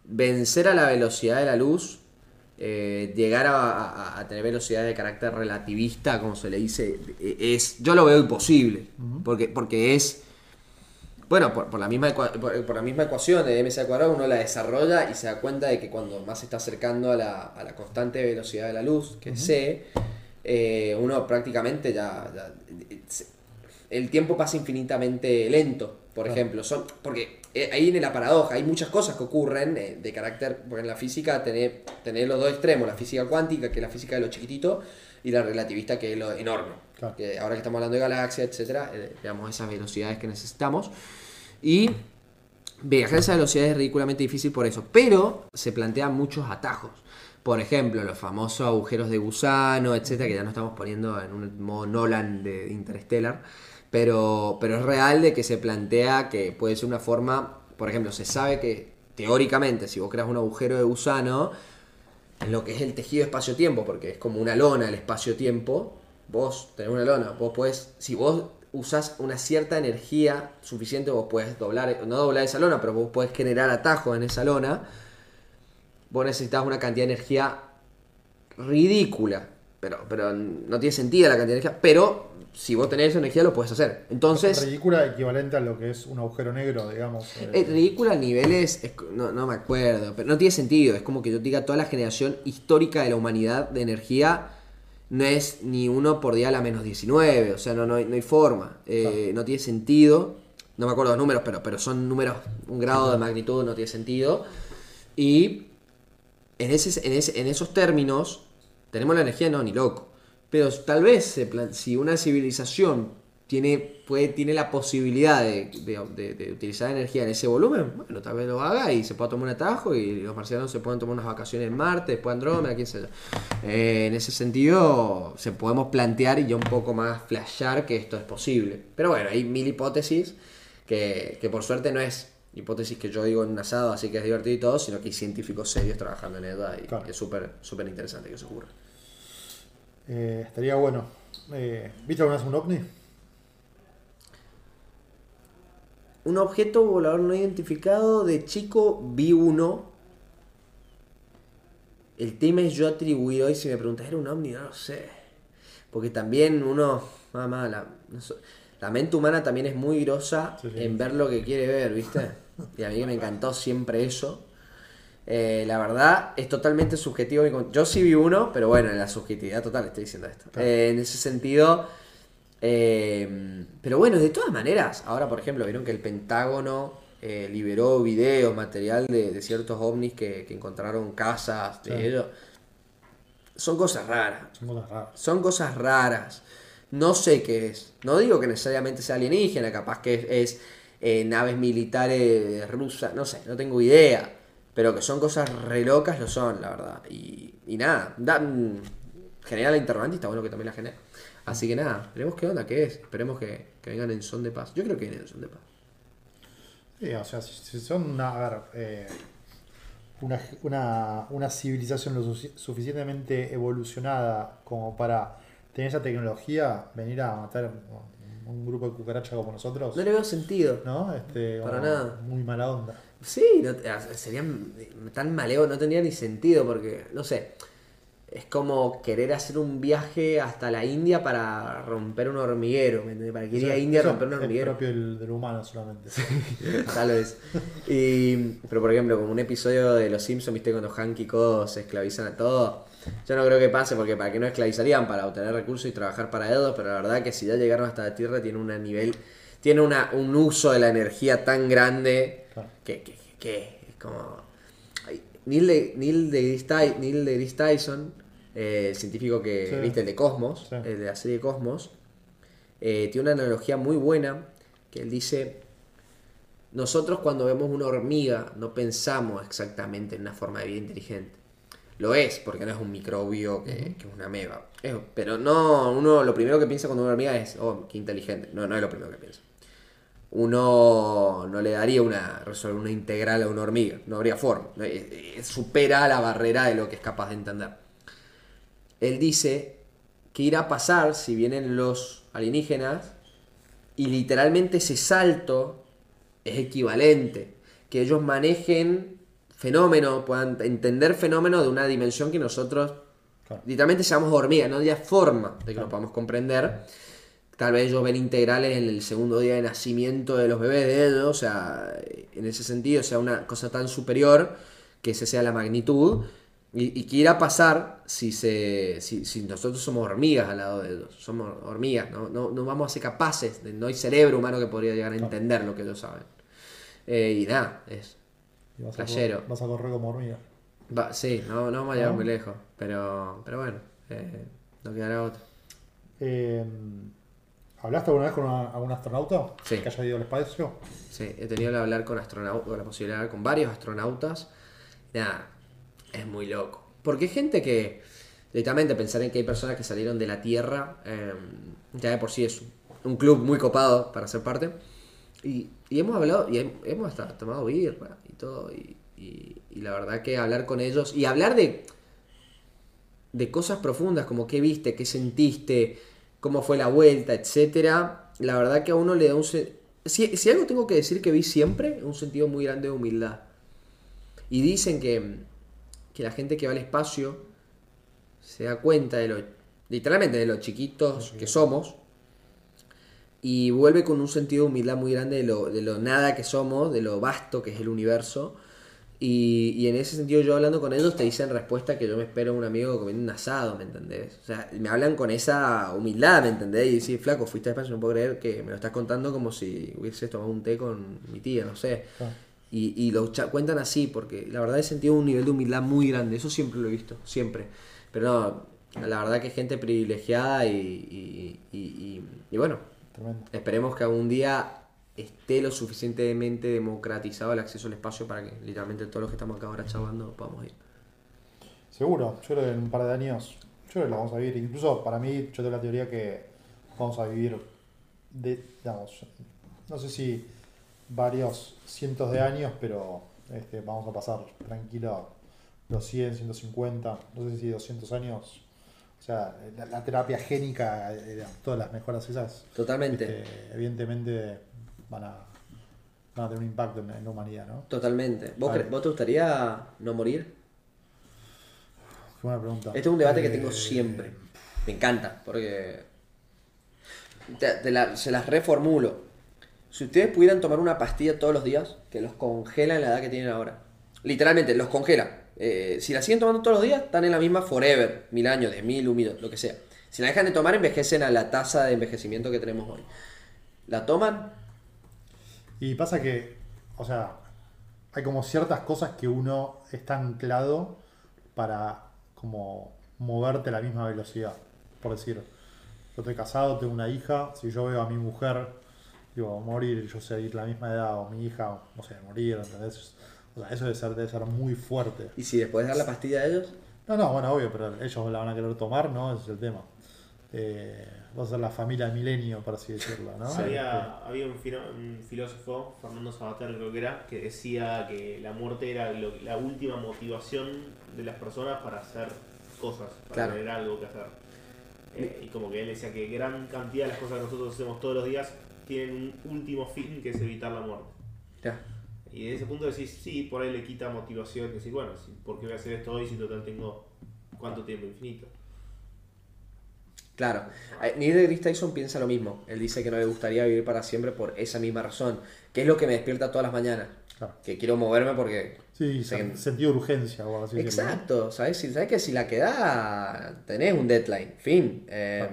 vencer a la velocidad de la luz, eh, llegar a, a- a tener velocidad de carácter relativista, como se le dice, eh, es, yo lo veo imposible, porque, porque es... Bueno, por, por la misma por, por la misma ecuación de mc al cuadrado uno la desarrolla y se da cuenta de que cuando más se está acercando a la, a la constante velocidad de la luz, que es c, eh, uno prácticamente ya, ya- el tiempo pasa infinitamente lento, por Claro. ejemplo. Son, porque eh, ahí viene la paradoja, hay muchas cosas que ocurren eh, de carácter, porque en la física tenés, tenés los dos extremos, la física cuántica, que es la física de lo chiquitito, y la relativista, que es lo enorme. Claro. Que ahora que estamos hablando de galaxias, etcétera, eh, veamos esas velocidades que necesitamos. Y viajar a esa velocidad es ridículamente difícil por eso. Pero se plantean muchos atajos. Por ejemplo, los famosos agujeros de gusano, etcétera, que ya no estamos poniendo en un modo Nolan de Interstellar. Pero, pero es real de que se plantea que puede ser una forma. Por ejemplo, se sabe que teóricamente, si vos creas un agujero de gusano, en lo que es el tejido espacio-tiempo, porque es como una lona el espacio-tiempo, vos tenés una lona, vos podés, si vos usás una cierta energía suficiente, vos podés doblar, no doblar esa lona, pero vos podés generar atajos en esa lona, vos necesitas una cantidad de energía ridícula, pero, pero no tiene sentido la cantidad de energía, pero si vos tenés esa energía lo puedes hacer. Entonces... Ridícula equivalente a lo que es un agujero negro, digamos. eh, Es ridículo a niveles, es- no, no me acuerdo, pero no tiene sentido. Es como que yo diga toda la generación histórica de la humanidad de energía no es ni uno por día a la menos 19, o sea, no, no, hay, no hay forma. Eh, No tiene sentido. No me acuerdo los números, pero, pero son números, un grado de magnitud no tiene sentido. Y en, ese, en, ese- en esos términos, tenemos la energía, no, ni loco. Pero tal vez se si una civilización tiene, puede, tiene la posibilidad de, de- de- de utilizar energía en ese volumen, bueno, tal vez lo haga y se pueda tomar un atajo y los marcianos se pueden tomar unas vacaciones en Marte, después Andrómeda, quién sé yo. Eh, en ese sentido, se podemos plantear y ya un poco más flashear que esto es posible. Pero bueno, hay mil hipótesis que, que por suerte no es hipótesis que yo digo en un asado, así que es divertido y todo, sino que hay científicos serios trabajando en ella y Claro. es súper súper interesante que eso ocurra. Eh, estaría bueno. Eh, ¿Viste alguna vez un ovni? Un objeto volador no identificado, de chico vi uno. El tema es yo atribuir hoy, si me preguntas, ¿era un ovni? No lo sé. Porque también uno, mamá, la, la mente humana también es muy grosa Sí, sí. en ver lo que quiere ver, ¿viste? Y a mí me encantó siempre eso. Eh, la verdad es totalmente subjetivo. Yo sí vi uno, pero bueno, en la subjetividad total estoy diciendo esto. Claro. Eh, en ese sentido, eh, pero bueno, de todas maneras, ahora por ejemplo, vieron que el Pentágono eh, liberó videos, material de, de ciertos ovnis que, que encontraron casas de Sí. ellos. Son cosas raras. Son cosas raras. Son cosas raras. No sé qué es. No digo que necesariamente sea alienígena, capaz que es, es, naves militares rusas, no sé, no tengo idea. Pero que son cosas re locas lo son, la verdad. Y, y nada, da, mm, genera la interrogante y está bueno que también la genera. Así que nada, veremos qué onda, qué es. Esperemos que, que vengan en son de paz. Yo creo que vienen en son de paz. Sí, o sea, si, son una, a ver, eh, una, una, una civilización lo sufic- suficientemente evolucionada como para tener esa tecnología, venir a matar un, un grupo de cucarachas como nosotros, No le veo sentido. ¿no? Este, Para nada. Muy mala onda. Sí, no, o sea, serían tan maleo, no tendría ni sentido porque, no sé, es como querer hacer un viaje hasta la India para romper un hormiguero, ¿me? Para que ir a Eso- India a romper un es hormiguero. propio del, del humano solamente. Tal vez. Y, pero por ejemplo, como un episodio de Los Simpsons, viste, cuando Hank y Codo se esclavizan a todo. Yo no creo que pase porque para qué no esclavizarían, para obtener recursos y trabajar para ellos, pero la verdad que si ya llegaron hasta la Tierra tiene un nivel, tiene una, un uso de la energía tan grande Claro. que, que, que- es como... Ay, Neil, de, Neil, Neil deGrasse Tyson, eh, el científico que, Sí. viste, el de Cosmos, Sí. el de la serie Cosmos, eh, tiene una analogía muy buena que él dice, nosotros cuando vemos una hormiga no pensamos exactamente en una forma de vida inteligente. Lo es, porque no es un microbio que, que es una ameba. Es- pero no, uno lo primero que piensa cuando una hormiga es, oh, qué inteligente. No, no es lo primero que piensa. Uno no le daría una, una integral a una hormiga. No habría forma. Eh, eh, Supera la barrera de lo que es capaz de entender. Él dice que irá a pasar si vienen los alienígenas y literalmente ese salto es equivalente. Que ellos manejen fenómenos, puedan entender fenómenos de una dimensión que nosotros Claro. literalmente seamos hormigas, no había forma de que Claro. lo podamos comprender. Tal vez ellos ven integrales en el segundo día de nacimiento de los bebés de ellos, o sea, en ese sentido, sea una cosa tan superior que esa sea la magnitud. Y, y que irá a pasar si, se, si, si nosotros somos hormigas al lado de ellos. Somos hormigas, no, no, no vamos a ser capaces, de- no hay cerebro humano que podría llegar a entender lo que ellos saben. Eh, y nada, es, Y vas, a correr, vas a correr como hormiga. Va, sí, no, no vamos a llegar ¿No? muy lejos, pero, pero bueno, eh, no quedará otro. Eh, ¿Hablaste alguna vez con una- algún astronauta Sí. que haya ido al espacio? Sí, he tenido que hablar con astronautas, la posibilidad de hablar con varios astronautas. Nada, es muy loco. Porque hay gente que, directamente pensar en que hay personas que salieron de la Tierra, eh, ya de por sí es un club muy copado para ser parte. Y, y hemos hablado, y hem- hemos hasta tomado birra y todo, y, y- y la verdad que hablar con ellos, y hablar de, de cosas profundas como qué viste, qué sentiste, cómo fue la vuelta, etcétera, la verdad que a uno le da un... se- Si, si algo tengo que decir que vi siempre, un sentido muy grande de humildad. Y dicen que, que la gente que va al espacio se da cuenta de lo, literalmente de lo chiquitos que somos y vuelve con un sentido de humildad muy grande de lo, de lo nada que somos, de lo vasto que es el universo. Y, y en ese sentido yo hablando con ellos te dicen respuesta que yo me espero a un amigo comiendo un asado, ¿me entendés? O sea, me hablan con esa humildad, ¿me entendés? Y decir, flaco, fuiste al espacio, no puedo creer que me lo estás contando como si hubieses tomado un té con mi tía, no sé. Claro. Y, y lo cuentan así, porque la verdad he sentido un nivel de humildad muy grande, eso siempre lo he visto, siempre. Pero no, la verdad que gente privilegiada y, y, y- y- y bueno, Tremendo. esperemos que algún día esté lo suficientemente democratizado el acceso al espacio para que literalmente todos los que estamos acá ahora charlando podamos ir. Seguro, yo creo que en un par de años, yo creo que lo vamos a vivir. Incluso para mí, yo tengo la teoría que vamos a vivir, de, digamos, no sé si varios cientos de años, pero este, vamos a pasar tranquilo los 100, 150, no sé si 200 años. O sea, la, la terapia génica, eh, todas las mejoras esas, Totalmente, este, evidentemente van a, van a tener un impacto en, en la humanidad, ¿no? totalmente. ¿Vos, cre- ¿Vos te gustaría no morir? Qué buena pregunta. Este es un debate que Eh, tengo siempre. Me encanta, porque te- te la- se las reformulo. Si ustedes pudieran tomar una pastilla todos los días, que los congela en la edad que tienen ahora. Literalmente, los congela. Eh, si la siguen tomando todos los días, están en la misma forever, mil años, diez mil, un millón, lo que sea. Si la dejan de tomar, envejecen a la tasa de envejecimiento que tenemos hoy. ¿La toman? Y pasa que, o sea, hay como ciertas cosas que uno está anclado para como moverte a la misma velocidad. Por decir, yo estoy casado, tengo una hija, si yo veo a mi mujer, digo, morir, yo sé ir la misma edad, o mi hija, no sé, morir, ¿entendés? O sea, eso debe ser, debe ser muy fuerte. ¿Y si después de dar la pastilla a ellos? No, no, bueno, obvio, pero ellos la van a querer tomar, ¿no? Ese es el tema. eh, vos sos la familia milenio, por así decirlo, ¿no? Había, había un, filo- un filósofo, Fernando Sabater creo que era, que decía que la muerte era lo- la última motivación de las personas para hacer cosas, para Claro. tener algo que hacer. Eh, y como que él decía que gran cantidad de las cosas que nosotros hacemos todos los días tienen un último fin que es evitar la muerte. Ya. Y desde ese punto decís, sí, por ahí le quita motivación, decir, bueno, ¿por qué voy a hacer esto hoy si total tengo cuánto tiempo infinito? Claro. Eh, Neil deGrasse Tyson piensa lo mismo. Él dice que no le gustaría vivir para siempre por esa misma razón. Que es lo que me despierta todas las mañanas. Claro. Que quiero moverme porque... Sí, sentido de urgencia, o así decirlo, ¿no? Exacto. ¿Sabes? Si- ¿Sabes que si la queda tenés un deadline? Fin. Eh,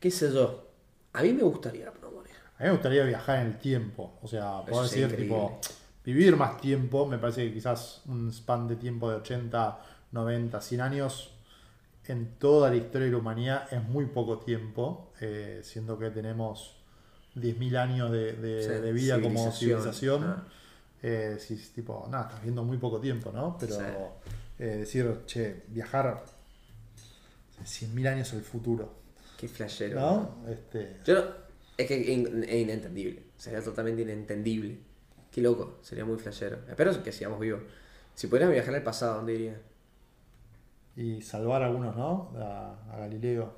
¿Qué sé yo? A mí me gustaría morir. A mí me gustaría viajar en el tiempo. O sea, puedo decir, increíble. tipo, vivir más tiempo. Me parece que quizás un span de tiempo de 80, 90, 100 años en toda la historia de la humanidad es muy poco tiempo. eh, siendo que tenemos 10.000 años de, de- Sí, de vida como civilización. civilización. Ah. Eh, si es tipo, nada, estás viendo muy poco tiempo, ¿no? Pero Sí. eh, decir, che, viajar 100.000 años al futuro, Qué flashero. ¿no? Este, Yo no- es que es in- es inentendible. Sería totalmente inentendible. Qué loco. Sería muy flashero. Espero que sigamos vivos. Si pudieran viajar al pasado, ¿dónde irían? Y salvar a algunos, ¿no? A, a Galileo.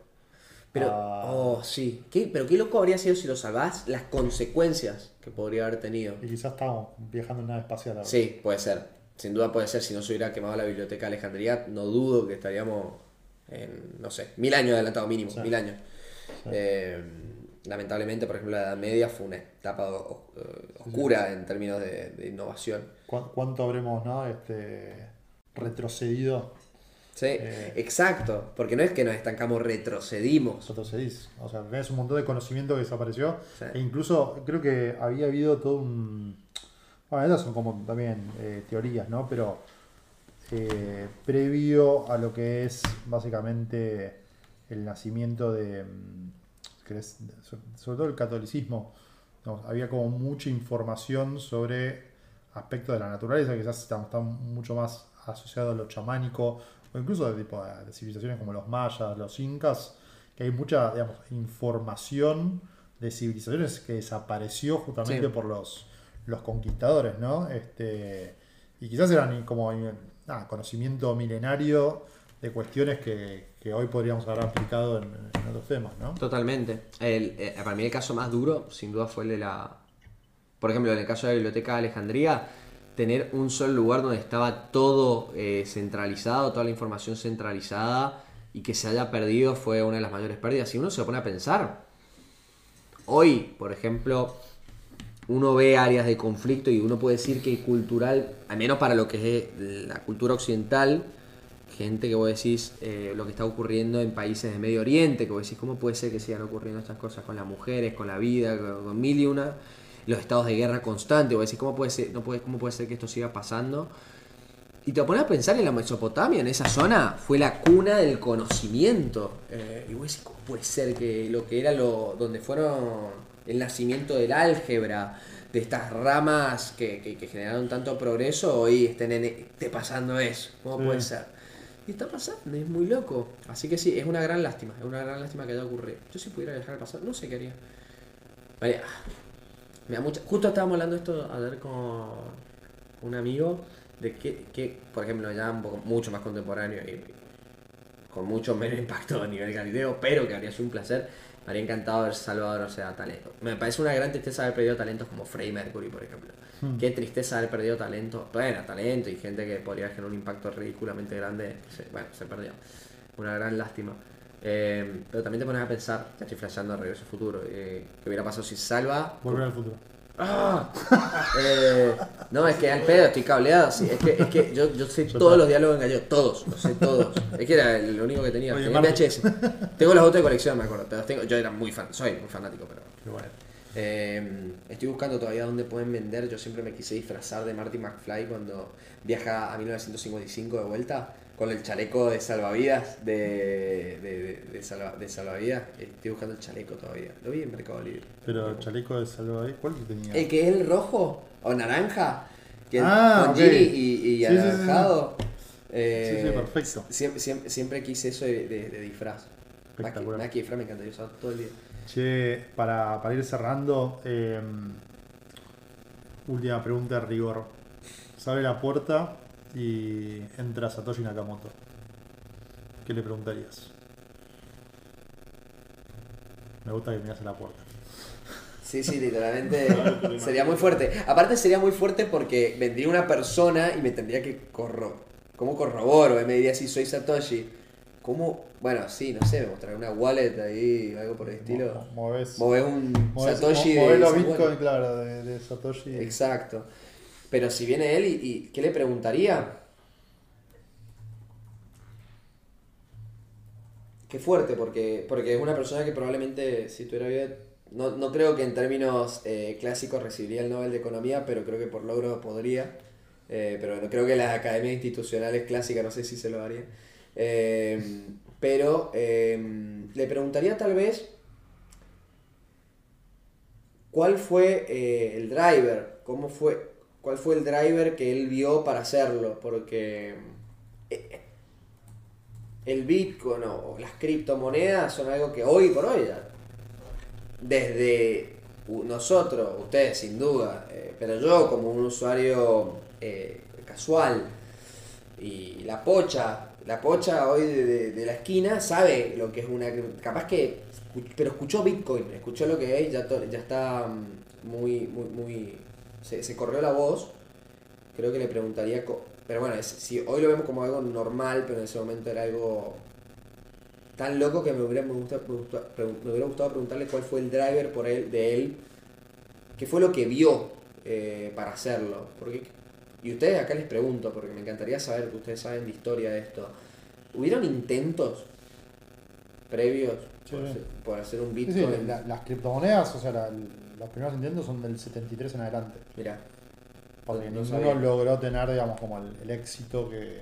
Pero, a- oh, sí. ¿Qué, pero qué loco habría sido si lo salvás, las consecuencias que podría haber tenido. Y quizás estamos viajando en nave espacial ahora. Sí, puede ser. Sin duda puede ser. Si no se hubiera quemado la biblioteca de Alejandría, no dudo que estaríamos en, no sé, mil años adelantado mínimo. Sí. Mil años. Sí. Eh, lamentablemente, por ejemplo, la Edad Media fue una etapa oscura en términos de, de innovación. ¿Cuán- ¿Cuánto habremos, no? Este, retrocedido? Sí, Eh. exacto. Porque no es que nos estancamos, retrocedimos. Retrocedís. O sea, tenés un montón de conocimiento que desapareció. Sí. E incluso creo que había habido todo un. Bueno, estas son como también eh, teorías, ¿no? Pero eh, previo a lo que es básicamente el nacimiento de. mm, sobre todo el catolicismo. había como mucha información sobre aspectos de la naturaleza, que quizás está, está mucho más asociado a lo chamánico, o incluso de, tipo, de civilizaciones como los mayas, los incas, que hay mucha digamos, información de civilizaciones que desapareció justamente Sí. por los, los conquistadores, ¿no? Este, y quizás eran como conocimiento milenario de cuestiones que, que hoy podríamos haber aplicado en, en otros temas, ¿no? Totalmente. El, eh, para mí el caso más duro, sin duda, fue el de la... Por ejemplo, en el caso de la Biblioteca de Alejandría, tener un solo lugar donde estaba todo eh, centralizado, toda la información centralizada, y que se haya perdido fue una de las mayores pérdidas. Si uno se pone a pensar, hoy, por ejemplo, uno ve áreas de conflicto y uno puede decir que cultural, al menos para lo que es la cultura occidental, gente que vos decís eh, lo que está ocurriendo en países de Medio Oriente, que vos decís cómo puede ser que sigan ocurriendo estas cosas con las mujeres, con la vida, con, mil y una, los estados de guerra constante, vos decís cómo puede ser, no puede, cómo puede ser que esto siga pasando. Y te pones a pensar en la Mesopotamia, en esa zona, fue la cuna del conocimiento. Eh, y vos decís, ¿cómo puede ser que lo que era lo. donde fueron el nacimiento del álgebra, de estas ramas que, que- que generaron tanto progreso, hoy estén en- esté pasando eso? ¿Cómo Sí. puede ser? Y está pasando, es muy loco. Así que sí, es una gran lástima, es una gran lástima que haya ocurrido. Yo si pudiera viajar al pasado, no sé qué haría. Vale, ah, me da mucha... Justo estábamos hablando de esto a ver con un amigo de que, que, por ejemplo, ya un poco mucho más contemporáneo y con mucho menos impacto a nivel Galileo, pero que habría sido un placer. Me habría encantado haber salvado, o sea, talento. Me parece una gran tristeza haber perdido talentos como Freddie Mercury, por ejemplo. Hmm. Qué tristeza haber perdido talento. Bueno, talento y gente que podría generar un impacto ridículamente grande. bueno, se perdió. Una gran lástima. Eh, pero también te pones a pensar, ya estoy flasheando a regreso al futuro, eh, ¿qué hubiera pasado si salva? Volver al futuro. ¡Ah! Eh, no, es que al pedo estoy cableado. sí, es que, es que yo, yo sé todos los diálogos en gallego, todos, los sé todos. Es que era lo único que tenía. Oye, tenía. VHS. Tengo los otros de colección, me acuerdo. los tengo- yo era muy fan, soy muy fanático, pero. Bueno. Eh, estoy buscando todavía dónde pueden vender. Yo siempre me quise disfrazar de Marty McFly cuando viaja a 1955 de vuelta con el chaleco de salvavidas de, de, de- de salva- de salvavidas. Estoy buscando el chaleco todavía. Lo vi en Mercado Libre. Pero chaleco de salvavidas, ¿cuál que tenía? El que es el rojo o naranja, que Ah, con ok. Gini y, y Sí, sí, sí, sí. anaranjado. Eh, sí, perfecto. Siempre, siempre, siempre quise eso de, disfraz. espectacular. Mac keyframe me encantaría usar todo el día. Che, para, para ir cerrando, eh, última pregunta de rigor. Se abre la puerta y entra Satoshi Nakamoto. ¿Qué le preguntarías? Me gusta que miras a la puerta. Sí, sí, literalmente sería muy fuerte. Aparte sería muy fuerte porque vendría una persona y me tendría que corro... ¿Cómo corroboro? Y me diría si soy Satoshi. ¿Cómo? Bueno, sí, no sé, me mostraré una wallet ahí, algo por el estilo. Mo- Movés, Mover un movés- Satoshi mo- movés los esa Bitcoin, wallet. claro, de, de Satoshi. Exacto. Pero si viene él y, y ¿qué le preguntaría? Qué fuerte, porque, porque es una persona que probablemente, si tuviera vida, no, no creo que en términos eh, clásicos recibiría el Nobel de Economía, pero creo que por logro podría. Eh, pero no creo que las academias institucionales clásicas, no sé si se lo haría. Eh, pero eh, le preguntaría tal vez cuál fue eh, el driver, cómo fue, cuál fue el driver que él vio para hacerlo, porque eh, el Bitcoin o las criptomonedas son algo que hoy por hoy, desde nosotros, ustedes sin duda, eh, pero yo como un usuario casual y la pocha, la pocha hoy de, de- la esquina sabe lo que es una, capaz que, pero escuchó Bitcoin, escuchó lo que es, ya, to- ya está mm, muy, muy, muy, se, se corrió la voz, creo que le preguntaría, pero bueno, es- si hoy lo vemos como algo normal, pero en ese momento era algo tan loco que me hubiera, me hubiera gustado preguntarle cuál fue el driver por él, de él, qué fue lo que vio eh, para hacerlo. Porque, y ustedes acá les pregunto, porque me encantaría saber que ustedes saben de historia de esto. ¿Hubieron intentos previos por, hacer, por hacer un Sí, sí, Bitcoin? la- las criptomonedas, o sea, la- los primeros intentos son del 73 en adelante. Mira, Porque No ninguno sabía. logró tener, digamos, como el, el éxito que,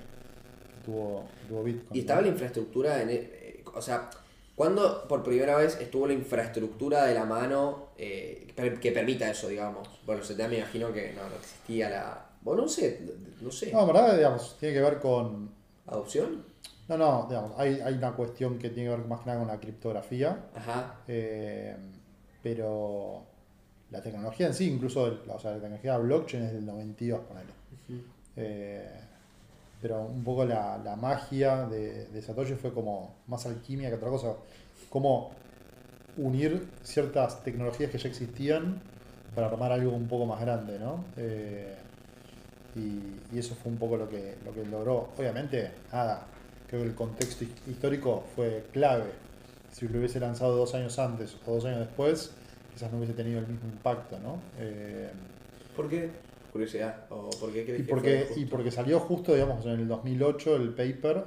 tuvo, que tuvo Bitcoin. Y estaba la infraestructura, en, eh, o sea, ¿cuándo por primera vez estuvo la infraestructura de la mano eh, que permita eso, digamos? Bueno, se te me imagino que no, no existía la... Bueno, no sé, no sé. No, en verdad, digamos, tiene que ver con. ¿Adopción? No, no, digamos, hay, hay una cuestión que tiene que ver más que nada con la criptografía. Ajá. eh, pero la tecnología en sí, incluso el- o sea, la tecnología blockchain es del 92, ponele. Eh, pero un poco la, la magia de, de Satoshi fue como más alquimia que otra cosa. Como unir ciertas tecnologías que ya existían para armar algo un poco más grande, ¿no? Eh, y, y eso fue un poco lo que, lo que logró. Obviamente, nada, creo que el contexto his- histórico fue clave. Si lo hubiese lanzado dos años antes o dos años después, quizás no hubiese tenido el mismo impacto, ¿no? Eh, ¿Por qué? Curiosidad. ¿O por qué crees y que porque, fue y porque salió justo, digamos, en el 2008 el paper,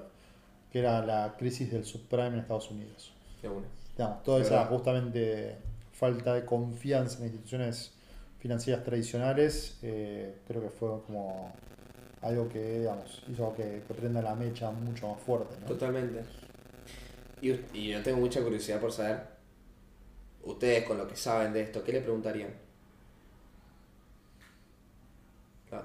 que era la crisis del subprime en Estados Unidos. Digamos, toda Es esa justamente falta de confianza en instituciones financieras tradicionales, eh, creo que fue como algo que, digamos, hizo que, que prenda la mecha mucho más fuerte, ¿no? Totalmente. Y, y yo tengo mucha curiosidad por saber, ustedes con lo que saben de esto, ¿qué le preguntarían? Ah,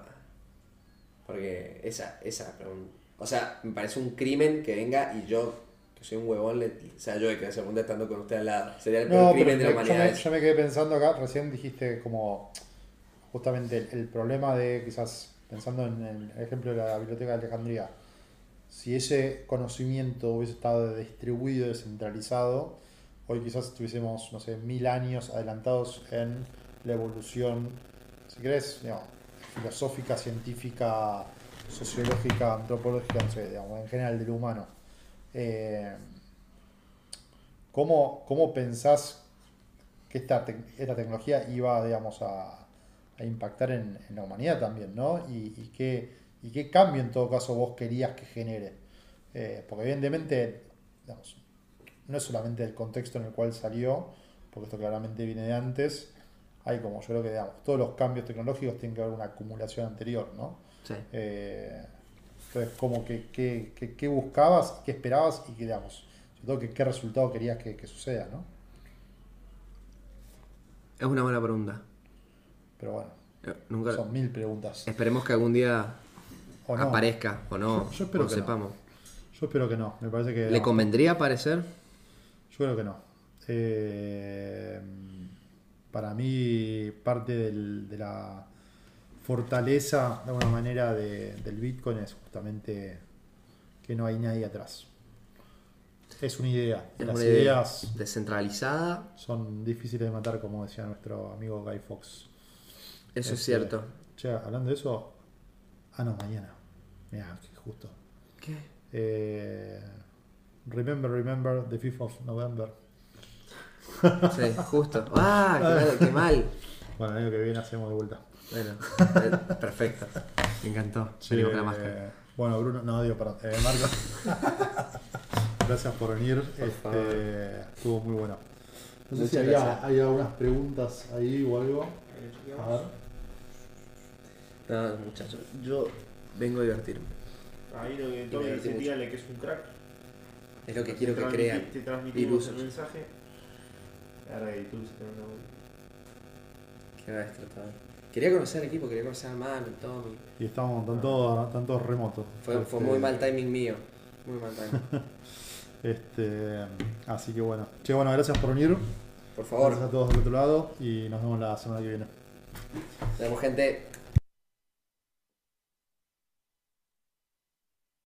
Porque esa, esa pregunta. O sea, me parece un crimen que venga y yo, soy un huevón, le, o sea, yo de que se pregunta estando con usted al lado. Sería el peor No, crimen de la yo humanidad. me, yo me quedé pensando acá, recién dijiste como justamente el, el problema de quizás pensando en el ejemplo de la biblioteca de Alejandría, si ese conocimiento hubiese estado distribuido, descentralizado, hoy quizás estuviésemos, no sé, mil años adelantados en la evolución, si querés, digamos, filosófica, científica, sociológica, antropológica, no sé, digamos, en general del humano. Eh, ¿Cómo, cómo pensás que esta, esta tecnología iba, digamos, a, a impactar en, en la humanidad también, ¿no? Y, y qué, y qué cambio en todo caso vos querías que genere. Eh, porque evidentemente, digamos, no es solamente el contexto en el cual salió, porque esto claramente viene de antes, hay como yo creo que, digamos, todos los cambios tecnológicos tienen que haber una acumulación anterior, ¿no? Sí. Eh, entonces, como que, que, que- qué buscabas, qué esperabas y que, digamos, sobre todo que qué resultado querías que, que suceda, ¿no? Es una buena pregunta. Pero bueno, Eh, Nunca... son mil preguntas. Esperemos que algún día O no. aparezca o no, Yo- yo espero o que no. sepamos. Yo espero que no. Me parece que. ¿Le convendría aparecer? Yo creo que no. Eh, para mí, parte del- de la fortaleza, de alguna manera, de- del Bitcoin es justamente que no hay nadie atrás. Es una idea. Es Las una idea ideas descentralizada, son difíciles de matar, como decía nuestro amigo Guy Fox. eso es Este, cierto. Che, hablando de eso. Ah, no, mañana. Mira, justo. ¿Qué? Eh, remember, remember the 5th of November. Sí, justo. ¡Ah! ¡Qué mal! qué mal. Bueno, el año que viene hacemos de vuelta. Bueno, eh, perfecto. Me encantó. Venimos con la Eh, máscara. Bueno, Bruno, no, digo, perdón. Eh, Marco. gracias por venir. Por este, estuvo muy bueno. No sé Muchas si había, hay algunas preguntas ahí o algo. A ver. No, muchachos, yo vengo a divertirme. Ahí lo que me todo que divertí dice, dígale que es un crack. Es lo que quiero Te que transmiti- crean. Te transmitimos el mensaje. Ahora que tú se te. Qué maestro todo. Quería conocer al equipo, quería conocer a Manu, Tommy. Y estamos, están todos, todos remotos. Fue, fue Este, muy mal timing mío. Muy mal timing. Este, así que bueno. Che, bueno, gracias por venir. Por favor, Gracias a todos del otro lado y nos vemos la semana que viene. tenemos gente.